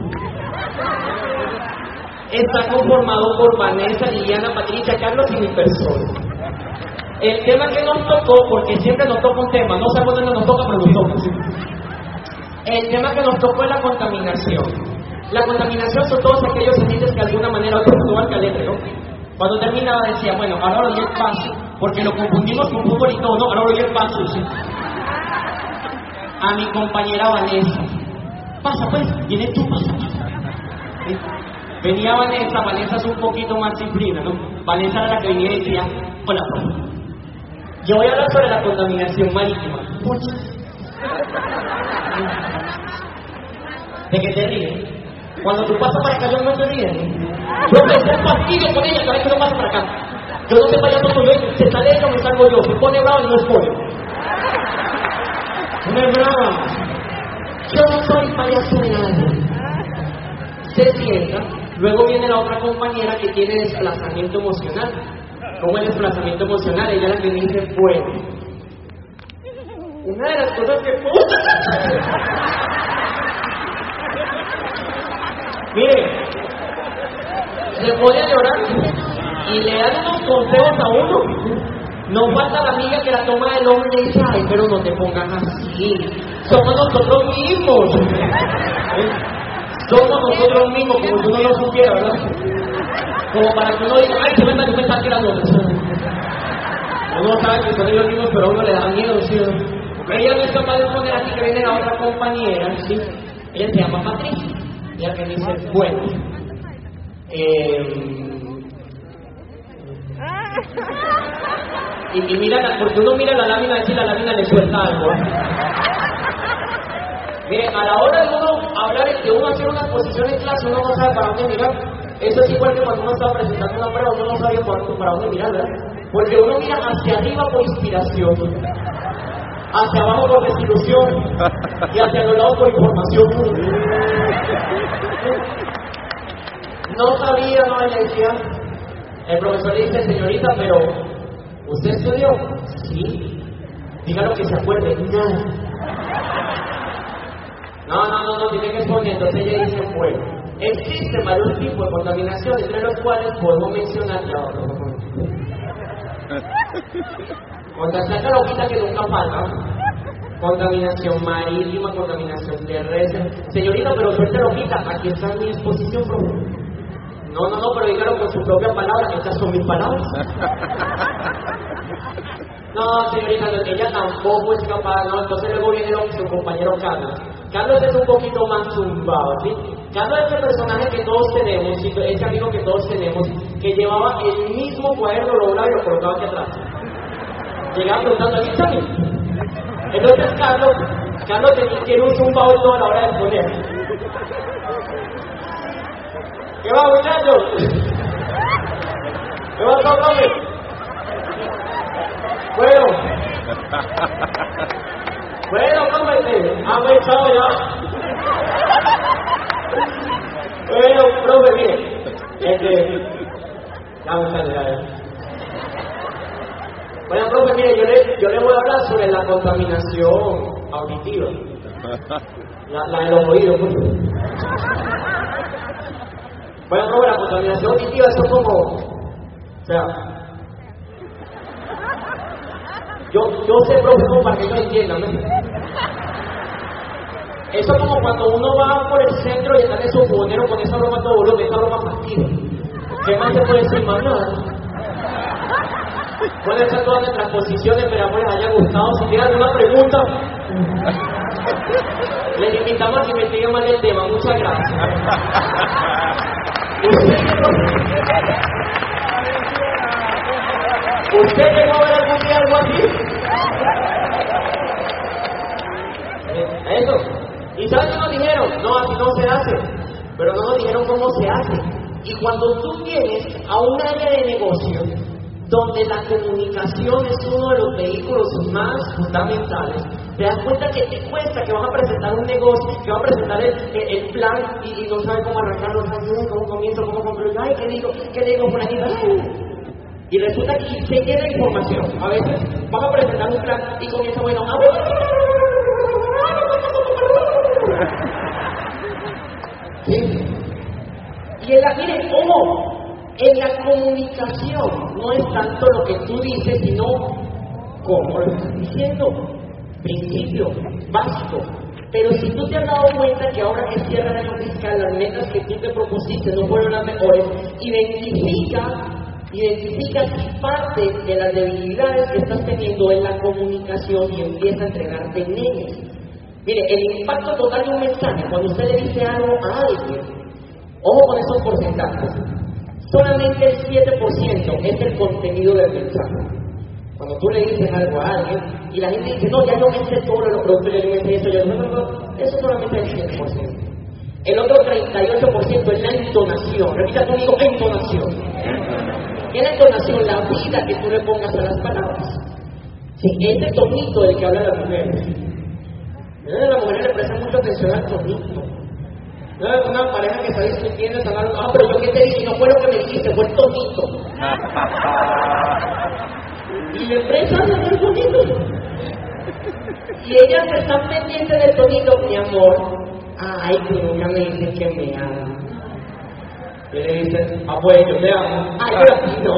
Está conformado por Vanessa, Liliana, Patricia, Carlos y mi persona. El tema que nos tocó, porque siempre nos toca un tema, no sabemos dónde nos toca, pero nos toca. El tema que nos tocó es la contaminación. La contaminación son todos aquellos agentes que de alguna manera otro al calete, ¿no? Cuando terminaba decía, bueno, ahora lo el paso, porque lo confundimos con fútbol y todo, no, ahora lo el paso. ¿sí? A mi compañera Vanessa, pasa pues, viene tú, pasa. ¿Sí? Venía Vanessa, Vanessa es un poquito más disciplina, ¿no? Vanessa era la que venía y decía, hola, profe. Yo voy a hablar sobre la contaminación marítima. ¿De qué te ríes? Cuando tú pasas para acá, yo no te ríes. Yo me un fastidio con ella cada vez que no pasa para acá. Yo no sé para allá todo yo, se sale ella me salgo yo. Se pone bravo y no es pollo. No me brava. Yo no soy payaso de nadie. Se sienta, luego viene la otra compañera que tiene desplazamiento emocional. ¿Cómo el desplazamiento emocional? Ella la que dice, bueno, una de las cosas que [LAUGHS] Mire, se pone llorar y le dan unos consejos a uno. No falta la amiga que la toma del hombre y dice, ay, pero no te pongas así. Somos nosotros mismos. Somos nosotros mismos, como si uno no supiera, ¿verdad? Como para que uno diga, ay, se venga que me está tirando. Uno sabe que son ellos mismos, pero a uno le da miedo, ¿sí? Ella no es capaz de poner así que viene la otra compañera, ¿sí? Ella se llama Patricia. Ella que dice, bueno, eh, y, mira, porque uno mira la lámina y la lámina le suelta algo. A la hora de uno hablar, de uno hacer una exposición en clase, uno no sabe para dónde mirar. Eso es igual que cuando uno está presentando una prueba, uno no sabe para dónde mirar. Porque uno mira hacia arriba por inspiración, hacia abajo por desilusión y hacia los lados por información. No sabía, no le decía. El profesor dice, señorita, pero ¿usted estudió? Sí. Diga lo que se acuerde, nada. No, no, no, no, tiene que exponer. Entonces ella dice, bueno, existen varios tipos de contaminación, entre los cuales podemos mencionar ya otro. Contra esta loquita que nunca falta. Contaminación marítima, contaminación terrestre. Señorita, pero suerte loquita, aquí está mi exposición, profe. No, no, no, pero dígalo con su propia palabra, estas son mis palabras. No, señorita, ella tampoco es capaz, no, entonces luego viene su compañero Carlos. Carlos es un poquito más zumbado, ¿sí? Carlos es el personaje que todos tenemos, ese amigo que todos tenemos, que llevaba el mismo cuaderno logrado y lo colocaba aquí atrás. Llegaba preguntando, ¿aquí está Entonces Carlos, Carlos tiene un zumbado a la hora de poner. ¿Qué va, muchachos? ¿Qué va, profe? Bueno. Bueno, cómete. Ha pensado ya. Bueno, profe, mire. Este. Ya sale, ya. Bueno, profe, mire, yo le, voy a hablar sobre la contaminación auditiva. La, la de los oídos, pues. Bueno, profe, la contaminación auditiva, eso como. O sea, yo, yo sé, profe, para que ellos entiendan. Eso es como cuando uno va por el centro y está en su jugonero con esa broma todo volumen, esa broma fastidio. ¿Qué más se puede decir? Más nada. Pueden ser todas nuestras posiciones, pero que les haya gustado. Si tienen alguna pregunta, les invitamos a que investiguen más del tema. Muchas gracias. [LAUGHS] ¿Usted llegó a ver algún día algo así? Eso. ¿Y saben qué nos dijeron? No, así no se hace. Pero no nos dijeron cómo se hace. Y cuando tú vienes a un área de negocio donde la comunicación es uno de los vehículos más fundamentales, te das cuenta que te cuesta, que vas a presentar un negocio, que vas a presentar el, plan y, no sabes cómo arrancarlo, cómo comienzo, cómo concluyo, ay, ¿qué digo? ¿Qué digo por aquí? Y resulta que se queda información. A veces vas a presentar un plan y comienza, bueno, ¿Sí? Y en la, mire, ¿cómo? En la comunicación no es tanto lo que tú dices, sino cómo lo estás diciendo. Principio básico. Pero si tú te has dado cuenta que ahora que cierra el año fiscal, las metas que tú te propusiste no fueron las mejores, identifica identifica parte de las debilidades que estás teniendo en la comunicación y empieza a entregarte en ellas. Mire, el impacto total de un mensaje, cuando usted le dice algo a alguien, ojo con esos porcentajes, solamente el 7% es el contenido del mensaje. Cuando tú le dices algo a alguien y la gente dice, no, ya no me sé todo lo ya no me sé eso, ya no, no, no, eso solamente es el 7%. El otro 38% es la entonación. Repita conmigo, entonación. ¿Qué es la entonación? La vida que tú le pongas a las palabras. Sí, este tonito del que habla la mujer. La mujer le presta mucha atención al tonito. ¿No? Una pareja que está discutiendo, está hablando, ah, pero yo qué te dije, no fue lo que me dijiste, fue el tonito. [LAUGHS] y le prestan el tonito. Y ellas están pendientes del tonito, mi amor. Ay, que nunca me dices que me ama. Y le dice, ah, pues yo te amo. Ay, pero así no.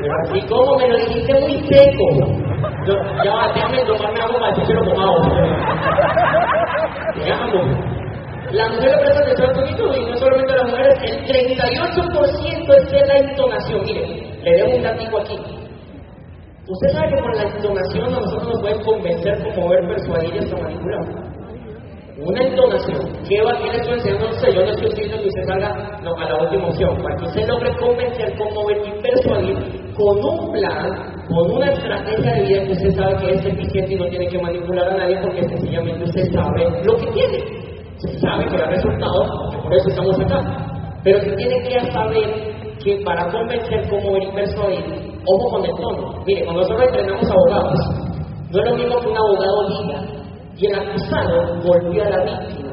Pero así como me lo dijiste muy seco. Yo, ya, déjame tomarme algo para decírselo con agua. Te amo. La mujer le presta atención al tonito y no solamente las mujeres, el 38% es de la entonación. Mire, le dejo un datito aquí. Usted sabe que por la entonación a nosotros nos pueden convencer, conmover, persuadir y hasta manipular una entonación. ¿Qué va? ¿Qué le estoy enseñando? No sé, yo no estoy diciendo que usted salga no, a la última opción. Para que usted logre convencer, conmover y persuadir con un plan, con una estrategia de vida que usted sabe que es eficiente y no tiene que manipular a nadie porque sencillamente usted sabe lo que tiene. Se sabe que da resultados, por eso estamos acá. Pero se tiene que saber que para convencer, conmover y persuadir, ojo con el tono. Mire, cuando nosotros entrenamos abogados, no es lo mismo que un abogado diga y el acusado volvió a la víctima,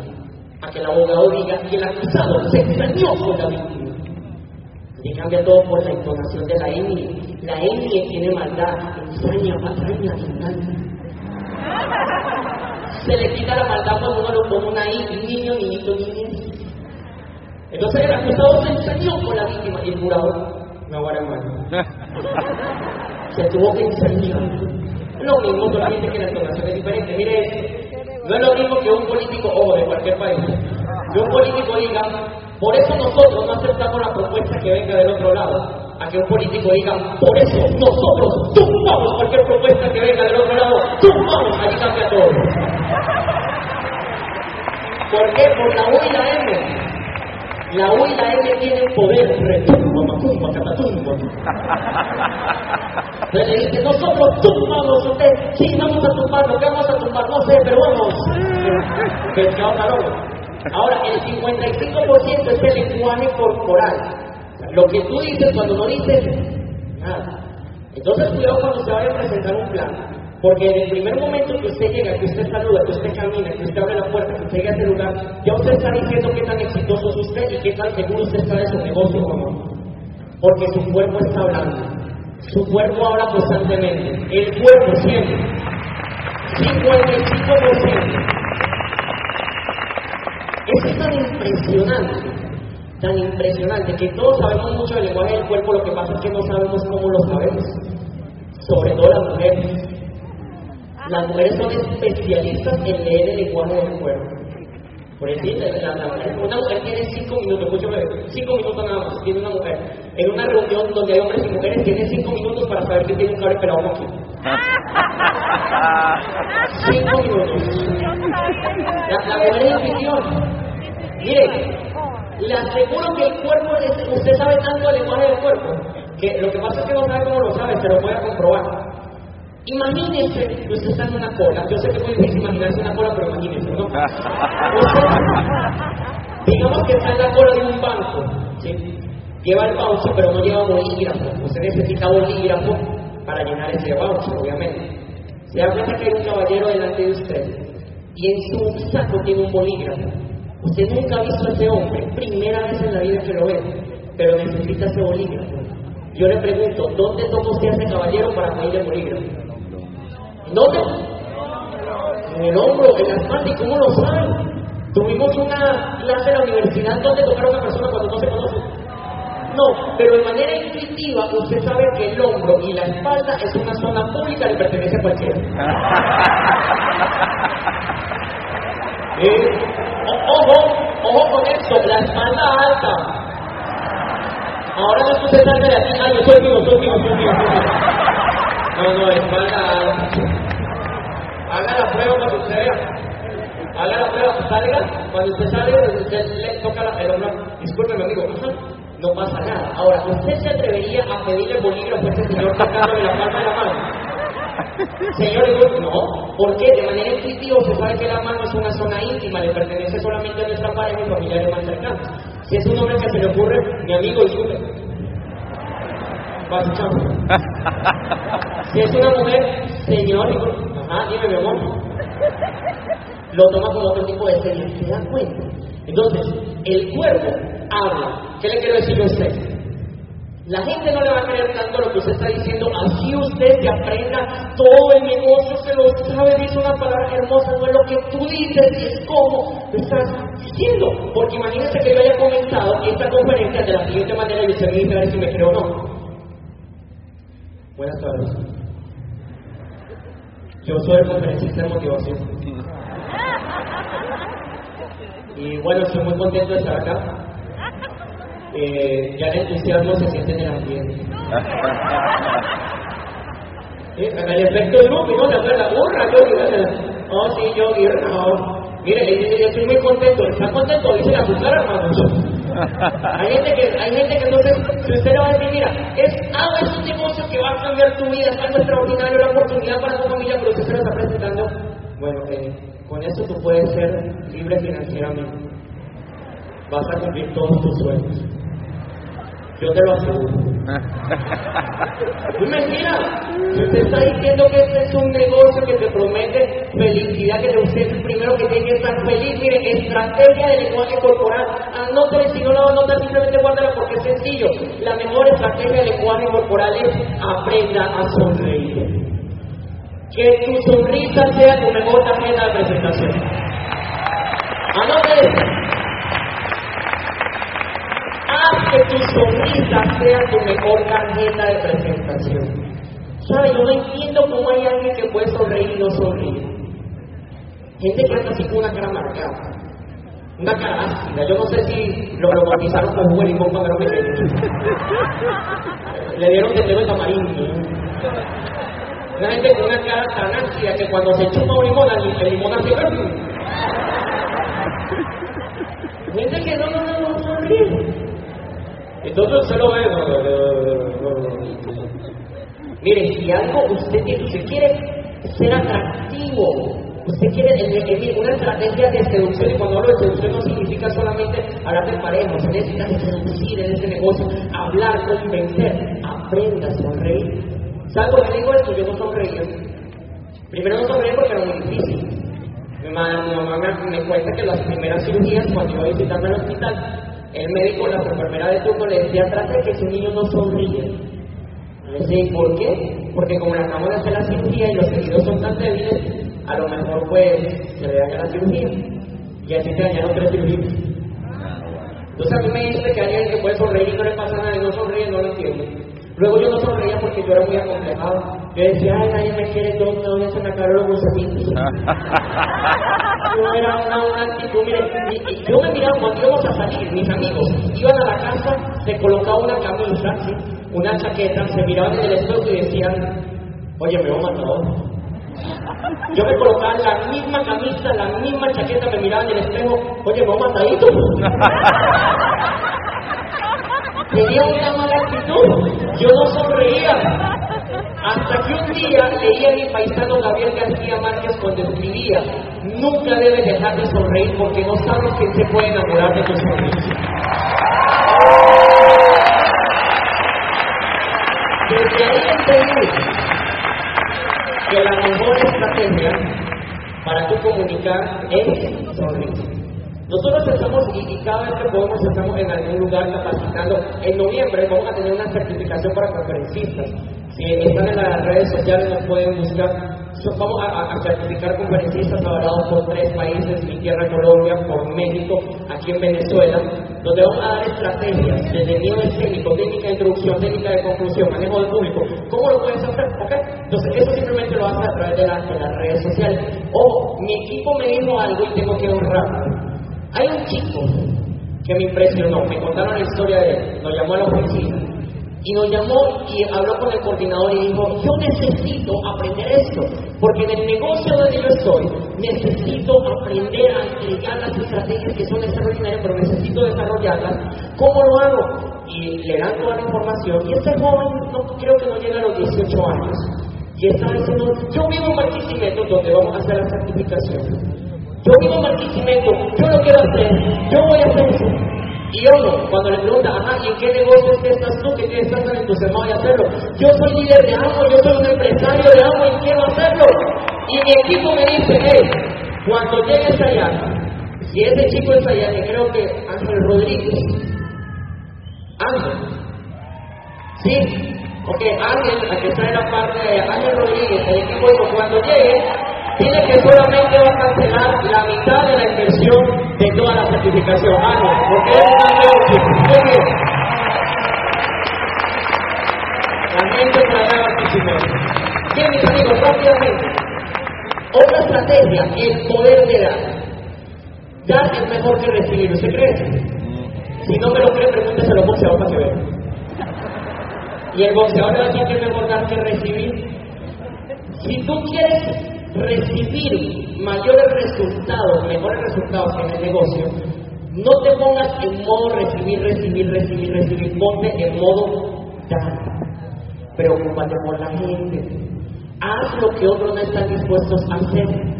a que el abogado diga que el acusado se extrañó con la víctima. Y cambia todo por la entonación de la N. La N tiene maldad, ensaña, patraña, engaña. Se le quita la maldad cuando uno lo pone una I, niño, niñito, niño. Entonces el acusado se ensañó con la víctima y el jurado una hora más. [LAUGHS] Se tuvo que ensayar. Lo mismo, solamente que la entonación es diferente. Mire esto. No es lo mismo que un político, o de cualquier país, que un político diga, por eso nosotros no aceptamos la propuesta que venga del otro lado a que un político diga, por eso nosotros tumbamos cualquier propuesta que venga del otro lado, tumbamos, ahí cambia todo. ¿Por qué? Por la U y la M. La U y la M tienen poder, retumba, matumba, catatumba. [LAUGHS] Entonces le dice, nosotros tumbamos, usted, sí, vamos a tumbar, lo que vamos a tumbar, no sé, pero vamos. [LAUGHS] Que Ahora, el 55% es el lenguaje corporal. Lo que tú dices cuando no dices nada. Entonces cuidado cuando se vaya a presentar un plan. Porque en el primer momento que usted llega, que usted saluda, que usted camina, que usted abre la puerta, que usted llega a ese lugar, ya usted está diciendo qué tan exitoso es usted y qué tan seguro usted está de su negocio o no. Porque su cuerpo está hablando. Su cuerpo habla constantemente. El cuerpo siempre. 55%. Eso es tan impresionante tan impresionante que todos sabemos mucho del lenguaje del cuerpo, lo que pasa es que no sabemos cómo lo sabemos, sobre todo las mujeres. Las mujeres son especialistas en leer el lenguaje del cuerpo. Por decir, la, una mujer tiene cinco minutos, escúchame, cinco minutos nada más, tiene una mujer. En una reunión donde hay hombres y mujeres, tiene cinco minutos para saber que tiene un cable pelado aquí. cinco minutos. La, la mujer es intuición. Mire, le aseguro que el cuerpo, usted sabe tanto el lenguaje del cuerpo, que lo que pasa es que no sabe cómo lo sabe, voy a comprobar. Imagínese que usted está en una cola, yo sé que es muy difícil imaginarse una cola, pero imagínese, ¿no? [LAUGHS] digamos que está en la cola de un banco, ¿sí? Lleva el voucher, pero no lleva bolígrafo. Usted necesita bolígrafo para llenar ese voucher, obviamente. Se da cuenta que hay un caballero delante de usted y en su saco tiene un bolígrafo. Usted nunca ha visto a ese hombre, primera vez en la vida que lo ve, pero necesita ese bolígrafo. Yo le pregunto, ¿dónde toma usted a ese caballero para pedirle bolígrafo? ¿Dónde? En el hombro, en la espalda, ¿y cómo lo saben? Tuvimos una clase en la universidad donde tocar a una persona cuando no se conoce. No, pero de manera intuitiva usted sabe que el hombro y la espalda es una zona pública que pertenece a cualquiera. [LAUGHS] ¿Eh? Ojo, ojo con esto, la espalda alta. Ahora no usted salga de aquí, ay, yo soy mío, soy mío, soy mío, soy mío. No, no, alta. Haga la prueba cuando usted vea. Haga la prueba, salga, cuando usted sale, usted le toca la, el hombro. Disculpe, amigo, no pasa nada. Ahora, ¿usted se atrevería a pedirle bolígrafo a ese señor tocándole la palma de la mano? Señor, no, porque de manera intuitiva se sabe que la mano es una zona íntima, le pertenece solamente a nuestra pareja y familiares más cercanos. Si es un hombre que se le ocurre, mi amigo, disculpe. [LAUGHS] Si es una mujer, señor, ajá, dime mi amor. Lo toma como otro tipo de serie, ¿se da cuenta? Entonces, el cuerpo habla. ¿Qué le quiero decir a usted? La gente no le va a creer tanto lo que usted está diciendo, así usted se aprenda todo el negocio, se lo sabe, dice una palabra hermosa, no es lo que tú dices, es como lo estás diciendo. Porque imagínese que yo haya comenzado esta conferencia de la siguiente manera y usted me dice a ver si me creo o no. Buenas tardes. Yo soy el conferencista de motivación. Y bueno, estoy muy contento de estar acá eh, ya el entusiasmo se siente en el ambiente. ¿Eh? El efecto grupo, ¿no? La, la burra, yo, oh sí, no. Mire, yo estoy muy contento, ¿está contento? Dice la azúcar, hermano. Hay gente que, hay gente que entonces, si usted le va a decir, mira, es, ah, es un negocio que va a cambiar tu vida, es algo extraordinario, la oportunidad para tu familia, pero usted se lo está presentando, bueno, eh, con eso tú puedes ser libre financieramente. Vas a cumplir todos tus sueños. Yo te lo aseguro. es mentira. Usted está diciendo que este es un negocio que te promete felicidad, que usted es el primero que tiene que estar feliz, mire, estrategia de lenguaje corporal. Anótale, si no lo anota, simplemente guárdala porque es sencillo. La mejor estrategia de lenguaje corporal es aprenda a sonreír. Que tu sonrisa sea tu mejor tarjeta de presentación. Anótale. Que tu sonrisa sea tu mejor tarjeta de presentación. ¿Sabes? Yo no entiendo cómo hay alguien que puede sonreír y no sonríe. Gente que anda así con una cara marcada. Una cara ácida. Yo no sé si lo, bautizaron con jugo de limón cuando pequeño. Le dieron de de tamarindo. Una gente con una cara tan ácida que cuando se chupa un limón, el limón hace... Gente que no, no, no, no sonríe. Entonces se lo ve. Mire, si algo usted tiene, usted quiere ser atractivo, usted quiere una estrategia de seducción, y cuando hablo de seducción no significa solamente hablar de pareja, usted necesita seducir en este negocio, hablar, convencer, aprenda a sonreír. ¿Sabe por qué digo esto? Yo no sonreía. Primero no sonreía porque era muy difícil. Mi mamá, me, cuenta que las primeras cirugías, cuando iba a visitarme al hospital, el médico, la enfermera de turno le decía, trate de que ese niño no sonríe. Le decía, ¿y por qué? Porque como le acabamos de hacer la cirugía y los tejidos son tan débiles, a lo mejor pues se le daña la cirugía. Y así se dañaron tres cirugías. Entonces a mí me dice que alguien que puede sonreír y no le pasa nada y no sonríe, no lo entiendo. Luego yo no sonreía porque yo era muy acomplejado. Yo decía, ay, nadie me quiere, todo el mundo se me acabaron los [LAUGHS] era una, una actitud, mire, y, yo me miraba cuando íbamos a salir, mis amigos iban a la casa, se colocaba una camisa, una chaqueta, se miraban en el espejo y decían, oye, me voy a matar yo me colocaba la misma camisa, la misma chaqueta, me miraba en el espejo, oye, me voy matadito. Tenía una mala actitud, yo no sonreía. Hasta que un día leía a mi paisano Gabriel García Márquez cuando escribía, nunca debes dejar de sonreír porque no sabes quién se puede enamorar de tu sonrisa. Desde ahí entendí que la mejor estrategia para tu comunicar es sonreír. Nosotros estamos, y, cada vez que podemos, estamos en algún lugar capacitando. En noviembre vamos a tener una certificación para conferencistas. Si están en las redes sociales, nos pueden buscar. Vamos a, certificar conferencistas avalados por tres países, mi tierra Colombia, por México, aquí en Venezuela, donde vamos a dar estrategias desde nivel técnico, técnica de introducción, técnica de conclusión, manejo del público. ¿Cómo lo puedes hacer? Entonces, eso simplemente lo haces a través de, de las redes sociales. O mi equipo me dijo algo y tengo que honrarlo. Hay un chico que me impresionó, me contaron la historia de él, nos llamó a la oficina y nos llamó y habló con el coordinador y dijo, yo necesito aprender esto, porque en el negocio donde yo estoy necesito aprender a entregar las estrategias que son extraordinarias, pero necesito desarrollarlas. ¿Cómo lo hago? Y le dan toda la información y este joven no, creo que no llega a los 18 años. Y está diciendo, yo vivo en Barquisimeto donde vamos a hacer la certificación. Yo vivo en Barquisimeto, yo lo quiero hacer, yo voy a hacer eso. Y uno, cuando le pregunta, ajá, ¿y en qué negocio estás tú que tienes tanto entusiasmado de hacerlo? Yo soy líder de amo, yo soy un empresario de amo y quiero hacerlo. Y mi equipo me dice, hey, cuando llegues allá, si ese chico es allá, que creo que Ángel Rodríguez, Ángel, ¿sí? Ok, Ángel, aquí está en la parte de Ángel Rodríguez, el equipo dijo, cuando llegue, tiene que solamente va a cancelar la mitad de la inversión de toda la certificación. Ah, porque es un negocio. La gente allá va Bien, mis amigos, rápidamente. Otra estrategia, el poder de dar. Dar es mejor que recibir, ¿usted cree? Si no me lo cree, pregúnteselo a los boxeadores para que. Y el boxeador va a decir que es mejor dar que recibir. Si tú quieres recibir mayores resultados, mejores resultados en el negocio, no te pongas en modo recibir, recibir, recibir, recibir, ponte en modo dar. Preocúpate por la gente. Haz lo que otros no están dispuestos a hacer.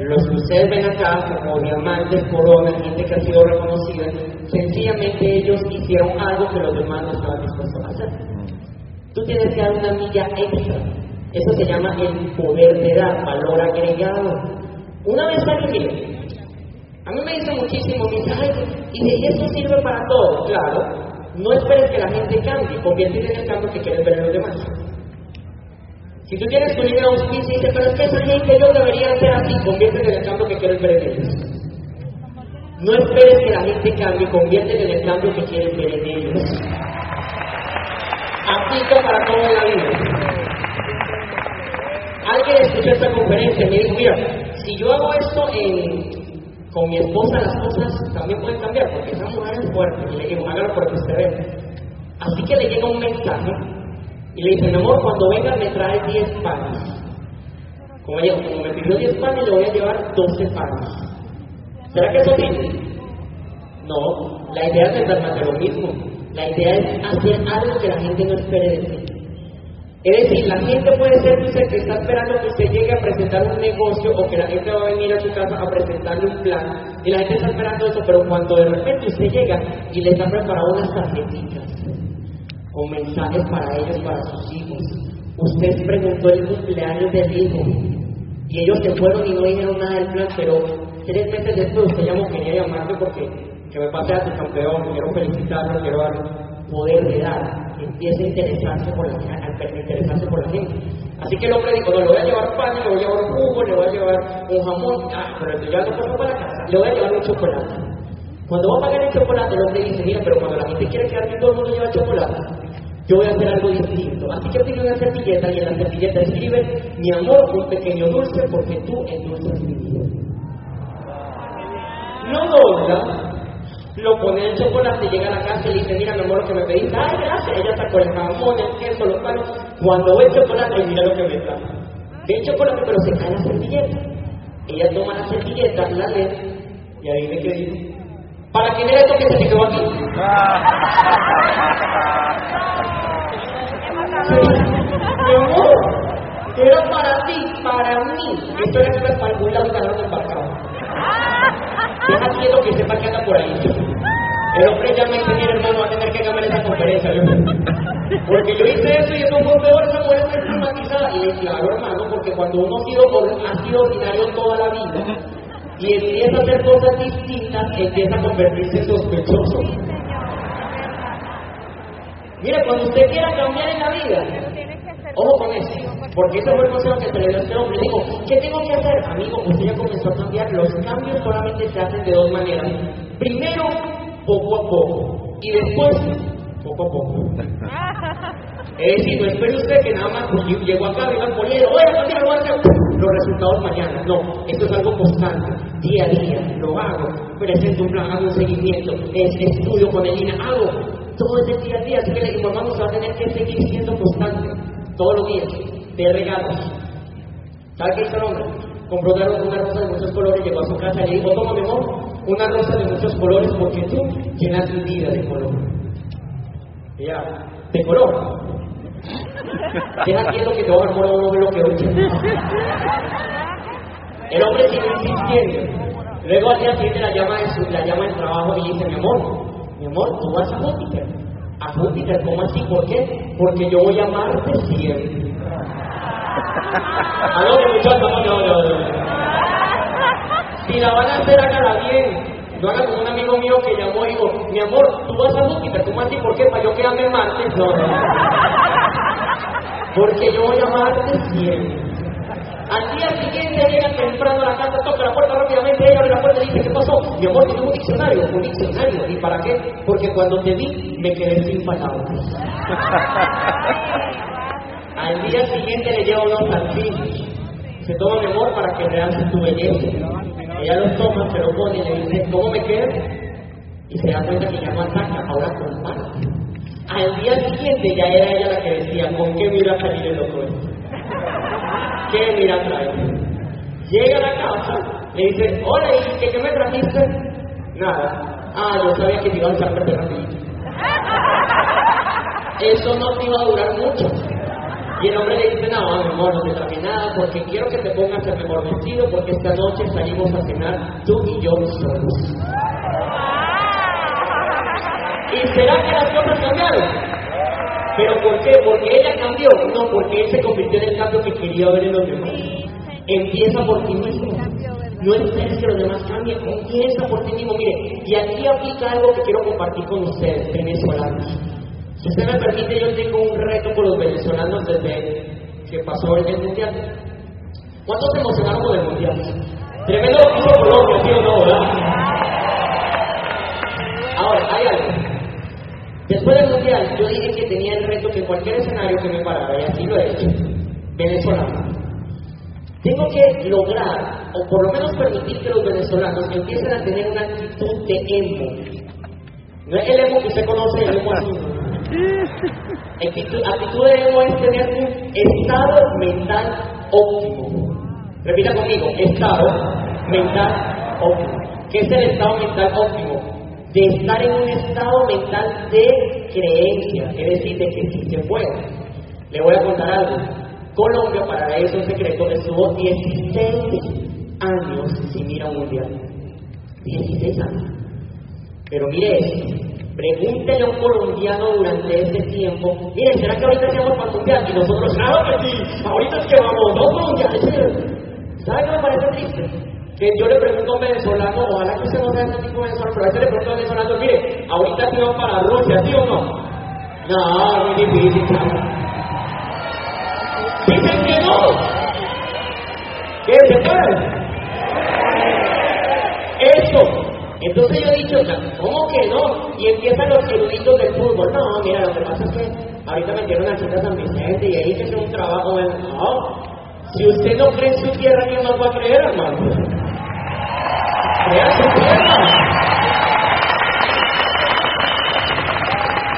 Los que ustedes ven acá, como diamantes, coronas, gente que ha sido reconocida, sencillamente ellos hicieron algo que los demás no estaban dispuestos a hacer. Tú tienes que dar una milla extra eso se llama el poder de dar, valor agregado. Una vez alguien, a mí me dice muchísimo, me dice, ay, y eso sirve para todo. Claro, no esperes que la gente cambie, conviértete en el cambio que quieres ver en los demás. Si tú tienes tu libre auspicio y dices, pero es que esa gente yo debería ser así, conviértete en el cambio que quieres ver en ellos. No esperes que la gente cambie, conviértete en el cambio que quieres ver en ellos. Aplica para todo en la vida. Alguien escuchó esta conferencia y me dijo, mira, si yo hago esto con mi esposa, las cosas también pueden cambiar, porque esa mujer es fuerte. Y le digo, hágalo porque usted ve. Así que le llega un mensaje y le dice, mi amor, cuando venga me trae 10 panes. Como, como me pidió 10 panes, le voy a llevar 12 panes. ¿Será que eso tiene? No, la idea es más de lo mismo. La idea es hacer algo que la gente no espere de ti. Es decir, la gente puede ser que está esperando que usted llegue a presentar un negocio o que la gente va a venir a su casa a presentarle un plan y la gente está esperando eso, pero cuando de repente usted llega y les ha preparado unas tarjetitas con mensajes para ellos, para sus hijos, usted preguntó el cumpleaños del hijo y ellos se fueron y no dijeron nada del plan, pero Tres meses después usted llamó, quería llamarme porque que me pase a tu campeón, quiero felicitarlo, quiero dar poder de dar, empiece a interesarse por la, a interesarse por la gente. Así que el hombre dijo, no, le voy a llevar pan, le voy a llevar un jugo, le voy a llevar un jamón, ah, pero ya no puedo para casa, le voy a llevar un chocolate. Cuando va a pagar el chocolate, el hombre dice, mira, pero cuando la gente quiere quedar bien, todo el mundo lleva chocolate, yo voy a hacer algo distinto. Así que pide una servilleta y en la servilleta escribe, mi amor, un pequeño dulce porque tú endulzas mi vida lo dobla, lo pone en el chocolate, llega a la casa y le dice, mira mi amor, lo que me pediste, ay gracias, ella sacó el jamón, el queso, los palos, cuando ve el chocolate, mira lo que me trae. Ve el chocolate, pero se cae la servilleta. Ella toma la servilleta, la lee, y ahí me quedé. ¿Para quién era esto que se quedó aquí? [LAUGHS] mi amor, era para ti, para mí. Esto era para algún lado que embarcado. Deja quieto que sepa que anda por ahí. El hombre ya me dice, mira hermano, va a tener que cambiar esa conferencia. Porque yo hice eso y eso fue peor, esa mujer está estigmatizada. Y claro hermano, porque cuando uno ha sido, ha sido ordinario toda la vida y empieza a hacer cosas distintas, empieza a convertirse en sospechoso. Mira, cuando usted quiera cambiar en la vida, ojo con eso. Porque ese fue el consejo que se le dio a este hombre. Dijo, ¿qué tengo que hacer? Amigo, usted ya comenzó a cambiar. Los cambios solamente se hacen de dos maneras. Primero, poco a poco. Y después, poco a poco. [LAUGHS] Es decir, no espere usted que nada más pues, llegó acá, venga al poliero, oye, cambiar, lo hacer los resultados mañana. No, esto es algo constante, día a día, lo hago, presento un plan, hago un seguimiento, es, estudio con el INA, hago todo ese día a día, así que le informamos que va a tener que seguir siendo constante todos los días de regalos. ¿Sabe qué hizo el hombre? Compró una rosa de muchos colores, llegó a su casa y le dijo, toma mejor una rosa de muchos colores porque tú llenas mi vida de color. ya, de color. Deja quieto que te voy a dar un lo que hoy. El hombre sigue insistiendo. Luego al día siguiente la llama, de su, la llama del trabajo y dice, mi amor, mi amor, tú vas a Júpiter. A Júpiter, ¿cómo así? ¿Por qué? Porque yo voy a amarte siempre. ¿A dónde muchachos? Si la van a hacer, hágala bien. No haga como un amigo mío que llamó y dijo, mi amor, tú vas a Júpiter, ¿tú así? ¿Por qué? ¿Para yo quedarme en Marte? No, no. Porque yo voy a Marte siempre. Al día siguiente llega temprano a la casa, toca la puerta rápidamente, ella abre la puerta y dice, ¿qué pasó? Mi amor, tengo un diccionario, un diccionario. ¿Y para qué? Porque cuando te vi, me quedé sin palabras. [LAUGHS] Al día siguiente le lleva unos salchichos. Se toma mi amor para que realce tu belleza. Ella los toma, se lo pone y le dice, ¿cómo me queda? Y se da cuenta que ya no ataca, ahora comparte. Al día siguiente ya era ella la que decía, ¿con qué mira salir el otro? ¿Qué mira trae? Llega a la casa, le dice, hola, ¿y qué, qué me trajiste? Nada. Ah, yo sabía que te iba a echar perder [LAUGHS] Eso no te iba a durar mucho. Y el hombre le dice, no, mi amor, no te traje nada porque quiero que te pongas el mejor vestido porque esta noche salimos a cenar tú y yo solos. ¿Y será que las cosas cambiaron? ¿Pero por qué? ¿Porque ella cambió? No, porque él se convirtió en el cambio que quería ver en los demás. Empieza por ti mismo. No esperes que los demás cambien, empieza por ti mismo. Mire, y aquí aplica algo que quiero compartir con ustedes, venezolanos. Si usted me permite, yo tengo un reto con los venezolanos desde que pasó el mundial. ¿Cuántos se emocionaron con el mundial? Tremendo lo que ¿sí o no, verdad? Ahora, hay algo. Después del mundial, yo dije que tenía el reto que cualquier escenario que me parara, y así lo he hecho, venezolano. Tengo que lograr, o por lo menos permitir que los venezolanos empiecen a tener una actitud de emo. No es el emo que usted conoce, el emo azul. [LAUGHS] Actitud, actitud de emo es tener un estado mental óptimo. Repita conmigo, estado mental óptimo. ¿Qué es el estado mental óptimo? De estar en un estado mental de creencia, es decir, de que sí se puede. Le voy a contar algo. Colombia, para eso un secreto, estuvo 16 años sin ir un mundial. 16 años. Pero mire pregúntele a un colombiano durante ese tiempo, mire, ¿será que ahorita estamos para mundial? Y nosotros, claro que sí, ahorita es que vamos, no para mundial. ¿Sabe qué me parece triste? Que yo le pregunto a un venezolano, ojalá que usted no sea este tipo de venezolano, pero a veces le pregunto a un venezolano, mire, ahorita van para Rusia, ¿sí o no? No, muy difícil, claro. Dicen que no. ¿Qué se puede? Eso. Entonces yo he dicho, ¿cómo que no? Y empiezan los eruditos del fútbol. No, mira, lo que pasa es que ahorita metieron a Chita San Vicente y ahí hacer un trabajo en... No. Si usted no cree en su tierra, ¿quién más va a creer, hermano? Crea su tierra.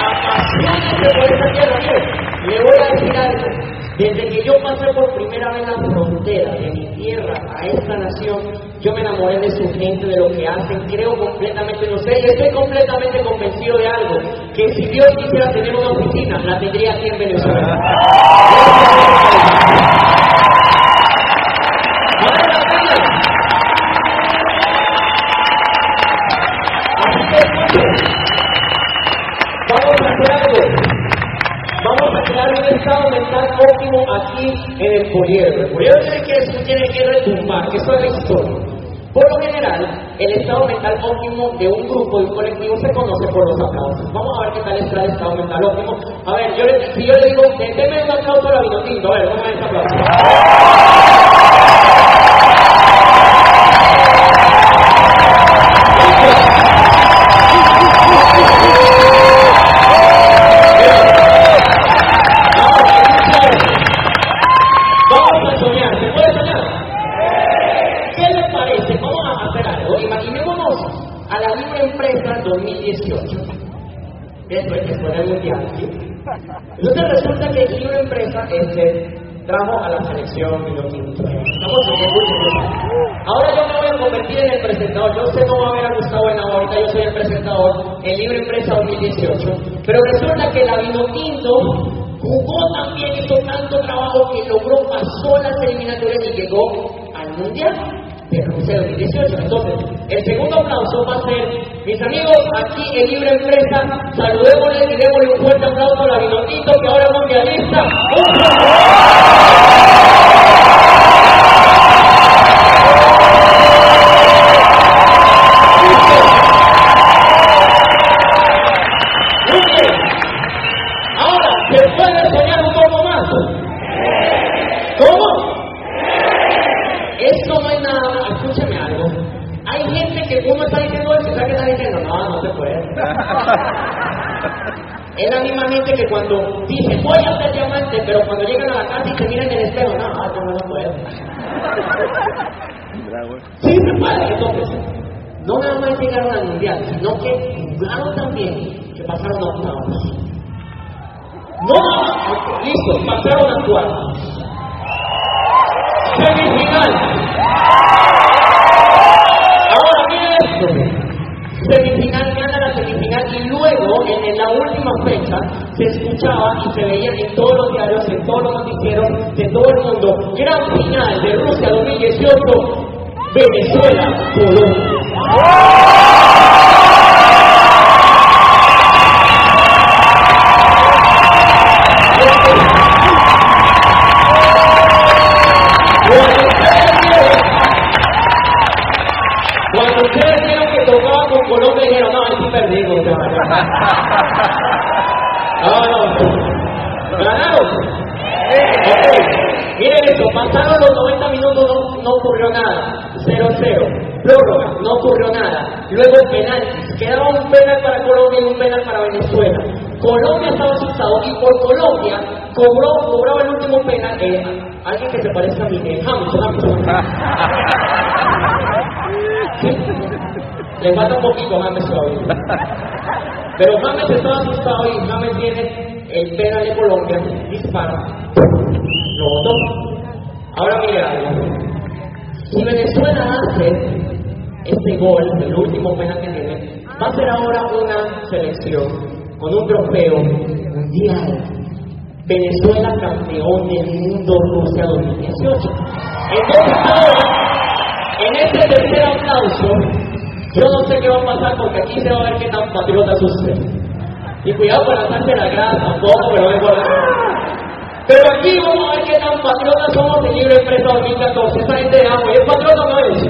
Apasionate por esa tierra. Mire, le voy a decir algo. Desde que yo pasé por primera vez la frontera de mi tierra a esta nación, yo me enamoré de su gente, de lo que hacen, creo completamente en ustedes y estoy completamente convencido de algo, que si Dios quisiera tener una oficina, la tendría aquí en Venezuela. Vale la pena. Así que, vamos a hacer algo. Vamos a crear un estado mental óptimo aquí en el poliedro. El poliedro tiene que, tiene que retumbar, eso es la historia. Por lo general, el estado mental óptimo de un grupo, de un colectivo, se conoce por los aplausos. Vamos a ver qué tal está el estado mental óptimo. A ver, yo le, si yo le digo, déme un aplauso a la Vinotinto, a ver, ¿cómo es ese aplauso? Vamos a soñar, ¿se puede soñar? ¿Qué le parece? Vamos a hacer algo. Imaginémonos a la libre empresa 2018. Eso es después del mundial, ¿sí? Entonces resulta que el libre empresa este, trajo a la selección y lo quinto. Estamos en Ahora yo me voy a convertir en el presentador. Yo sé no va a ver a Gustavo en ahorita, yo soy el presentador en Libre Empresa 2018. Pero resulta que la Vinotinto jugó también, hizo tanto trabajo que logró, pasó las eliminatorias y al Mundial de Rusia 2018. Entonces, el segundo aplauso va a ser, mis amigos, aquí en Libre Empresa, saludémosle y démosle un fuerte aplauso a la que ahora es mundialista. ¡Un fuerte Muy bien. Ahora, ¿se puede soñar un poco más? ¿Cómo? Esto no hay nada más. Escúchame algo. Hay gente que uno está diciendo esto, ¿sabes qué está diciendo? No, no se puede. Es la misma gente que cuando dice voy a ser diamante, pero cuando llegan a la casa y se miran en el espejo, no, no, yo no lo puedo. Sí se puede, entonces. No nada más llegaron al mundial, sino que jugaron también, que pasaron a octavos. No nada más, listo, pasaron y por Colombia cobró, cobraba el último penal eh, alguien que se parezca a mí, eh, James, Le falta un poquito James todavía. Pero James estaba asustado y James tiene el penal de Colombia, dispara, lo botó. Ahora mire algo. Si Venezuela hace este gol, el último penal que tiene, va a ser ahora una selección con un trofeo mundial. Venezuela campeón del mundo Rusia 2018. Entonces ahora, en este tercer aplauso, yo no sé qué va a pasar porque aquí se va a ver qué tan patriota es usted. Y cuidado con lanzarse la grasa tampoco, pero importa. Pero aquí vamos a ver qué tan patriotas somos del libro Empresa 2014. Esa gente de agua, ¿es patriota no es?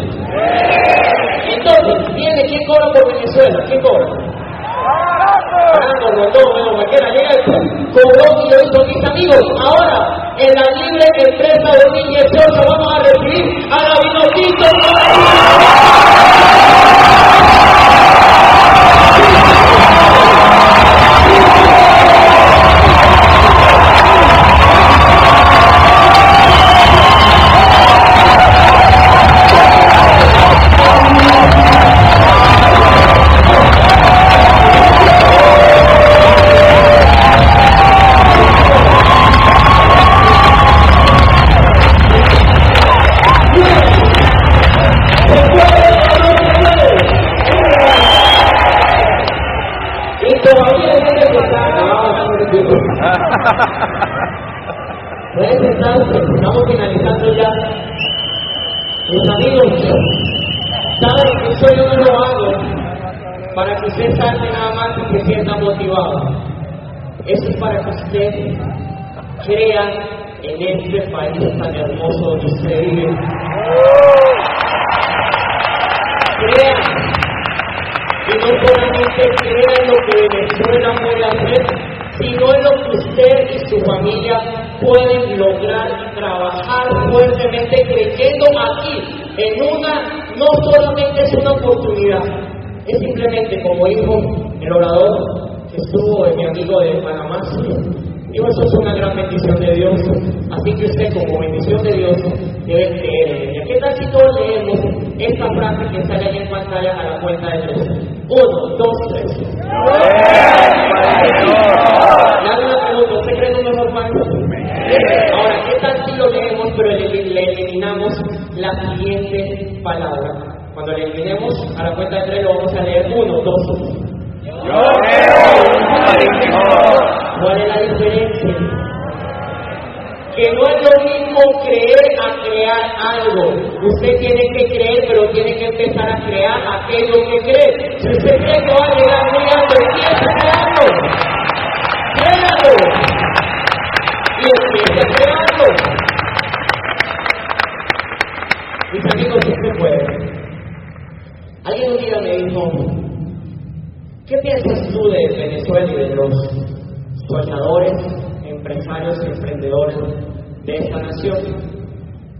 Entonces, viene, ¿quién cobra por Venezuela? ¿Quién cobra? Fernando Rondón, el cobró y lo mis amigos. Ahora, en la libre empresa 2018 vamos a recibir a la Vinotito.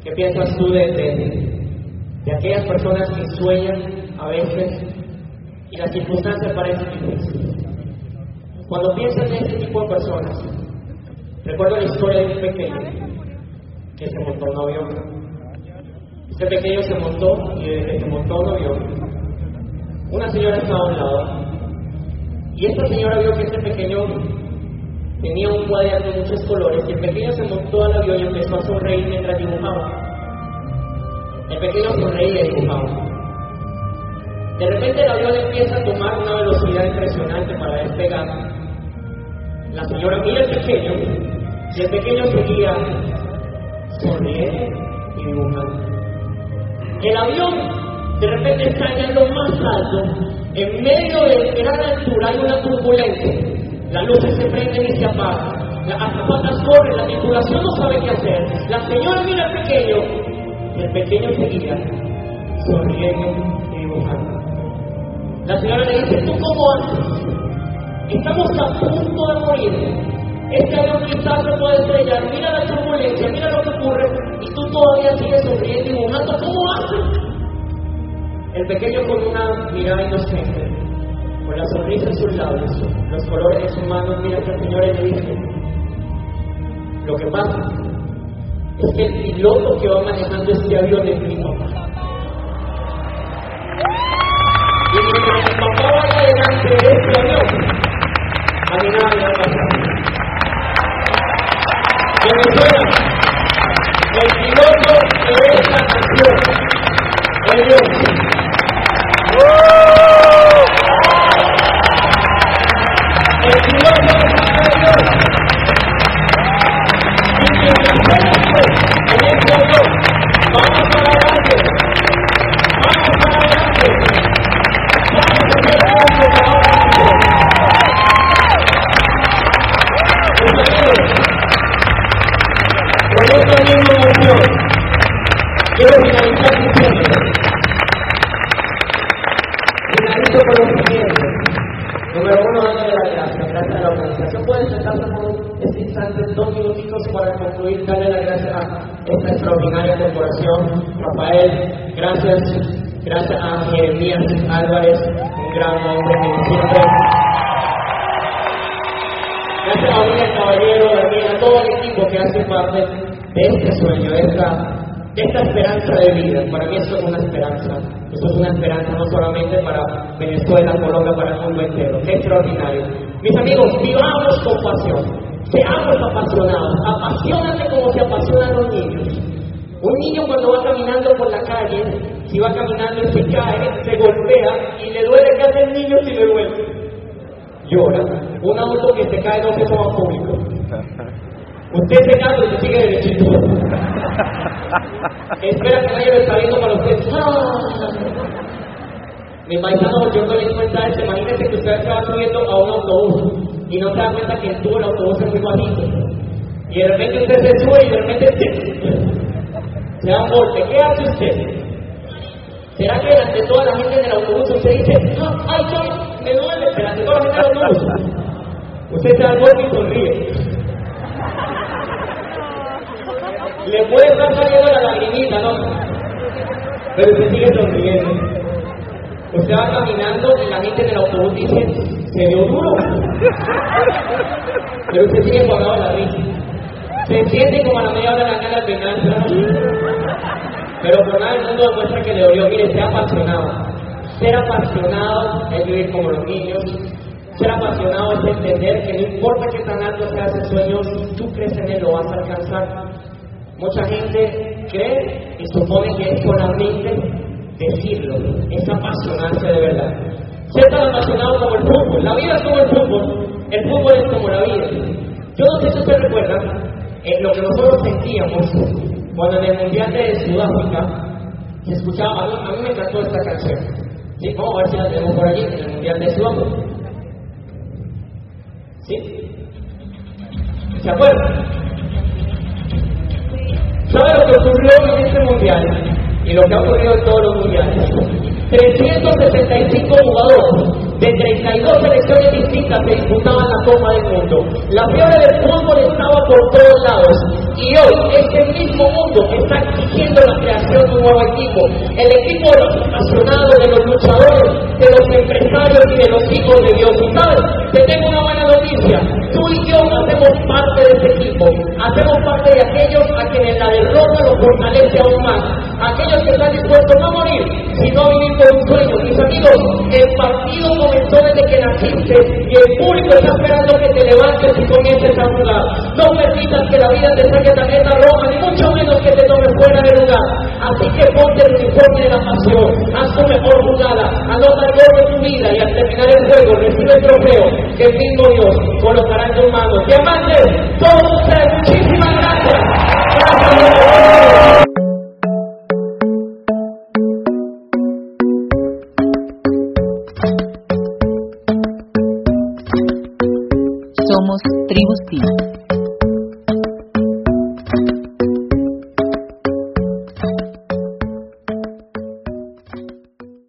¿Qué piensas tú de, de, de aquellas personas que sueñan a veces y las circunstancias parecen difíciles? Cuando piensas en este tipo de personas, recuerdo la historia de un pequeño que se montó un avión. Este pequeño se montó y desde que se montó un avión, una señora estaba a un lado y esta señora vio que este pequeño Tenía un cuaderno de muchos colores y el pequeño se montó al avión y empezó a sonreír mientras dibujaba. El pequeño sonreía y dibujaba. De repente el avión empieza a tomar una velocidad impresionante para despegar. La señora mira al pequeño y el pequeño seguía sonriendo y dibujando. El avión de repente está en lo más alto, en medio de gran altura hay una turbulencia. Ah, las luces se prenden y se apagan. Las azafatas corren, la tripulación no sabe qué hacer. La señora mira al pequeño y el pequeño se guía, sonriendo y dibujando. La señora le dice, ¿tú cómo haces, Estamos a punto de morir. Este avión quizás se puede estrellar. Mira la turbulencia, mira lo que ocurre. Y tú todavía sigues sonriendo y dibujando. ¿Cómo haces? El pequeño con una mirada inocente con la sonrisa en sus labios, los colores de sus manos, mira el Señor le dice, lo que pasa es que el piloto que va manejando este avión es mi papá. Y mientras mi papá vaya delante de este avión, a mí nada me va a pasar. Venezuela, el piloto de esta nación, es Dios. Extraordinario. Mis amigos, vivamos con pasión. Seamos apasionados. Apasionate como se apasionan los niños. Un niño cuando va caminando por la calle, si va caminando y se cae, se golpea y le duele, ¿qué hace el niño si le duele? llora. Un auto que se cae no se toma público. Usted se cae y se sigue derechito. [LAUGHS] Espera que nadie lo está viendo para usted. ¡Ah! Mi paisano, yo no le di cuenta. Imagínese usted estaba subiendo a un autobús y no se da cuenta que el tubo del autobús es muy bajito. Y de repente usted se sube y de repente se da un golpe. ¿Qué hace usted? ¿Será que delante de toda la gente en el autobús usted dice, "Ah, ay, yo me duele, delante de toda la gente en el autobús? Usted se da el golpe y sonríe. Le puede estar saliendo la lagrimita, ¿no? Pero usted sigue sonriendo. Usted va caminando y la gente en el autobús dice, se dio duro. Pero usted sigue guardado la risa. Se siente como a la media hora la cara de nada. Pero por nada el mundo demuestra que le dolió. Mire, sea apasionado. Ser apasionado es vivir como los niños. Ser apasionado es entender que no importa qué tan alto sea ese sueño, tú crees en él lo vas a alcanzar. Mucha gente cree y supone que es solamente decirlo, es apasionarse de verdad. Ser tan apasionado como el fútbol. La vida es como el fútbol. El fútbol es como la vida. Yo no sé si usted recuerda eh, lo que nosotros sentíamos cuando en el Mundial de Sudáfrica se escuchaba, a mí, a mí me encantó esta canción. Sí, vamos a ver si la tenemos por allí, en el Mundial de Sudáfrica. ¿Sí? ¿Se acuerdan? ¿Sabe lo que ocurrió en este Mundial? Y lo que ha ocurrido en todos los mundiales. 365 jugadores de 32 selecciones distintas se disputaban la Copa del Mundo. La fiebre del fútbol estaba por todos lados. Y hoy este mismo mundo está exigiendo la creación de un nuevo equipo. El equipo de los apasionados, de los luchadores, de los empresarios y de los hijos de Dios. Y sabes, te tengo una buena noticia. Tú y yo hacemos parte de ese equipo. Hacemos parte de aquellos a quienes la derrota los fortalece aún más. Aquellos que están dispuestos no a morir, sino a vivir por un sueño. Mis amigos, el partido comenzó desde que naciste y el público está esperando que te levantes y comiences a jugar. No permitas que la vida te saque tarjeta roja, ni mucho menos que te tome fuera de lugar. Así que ponte el uniforme de la pasión, haz tu mejor jugada, anota el gol de tu vida y al terminar el juego recibe el trofeo que el mismo Dios colocará tus manos. Diamantes, todos ustedes, muchísimas gracias. Gracias.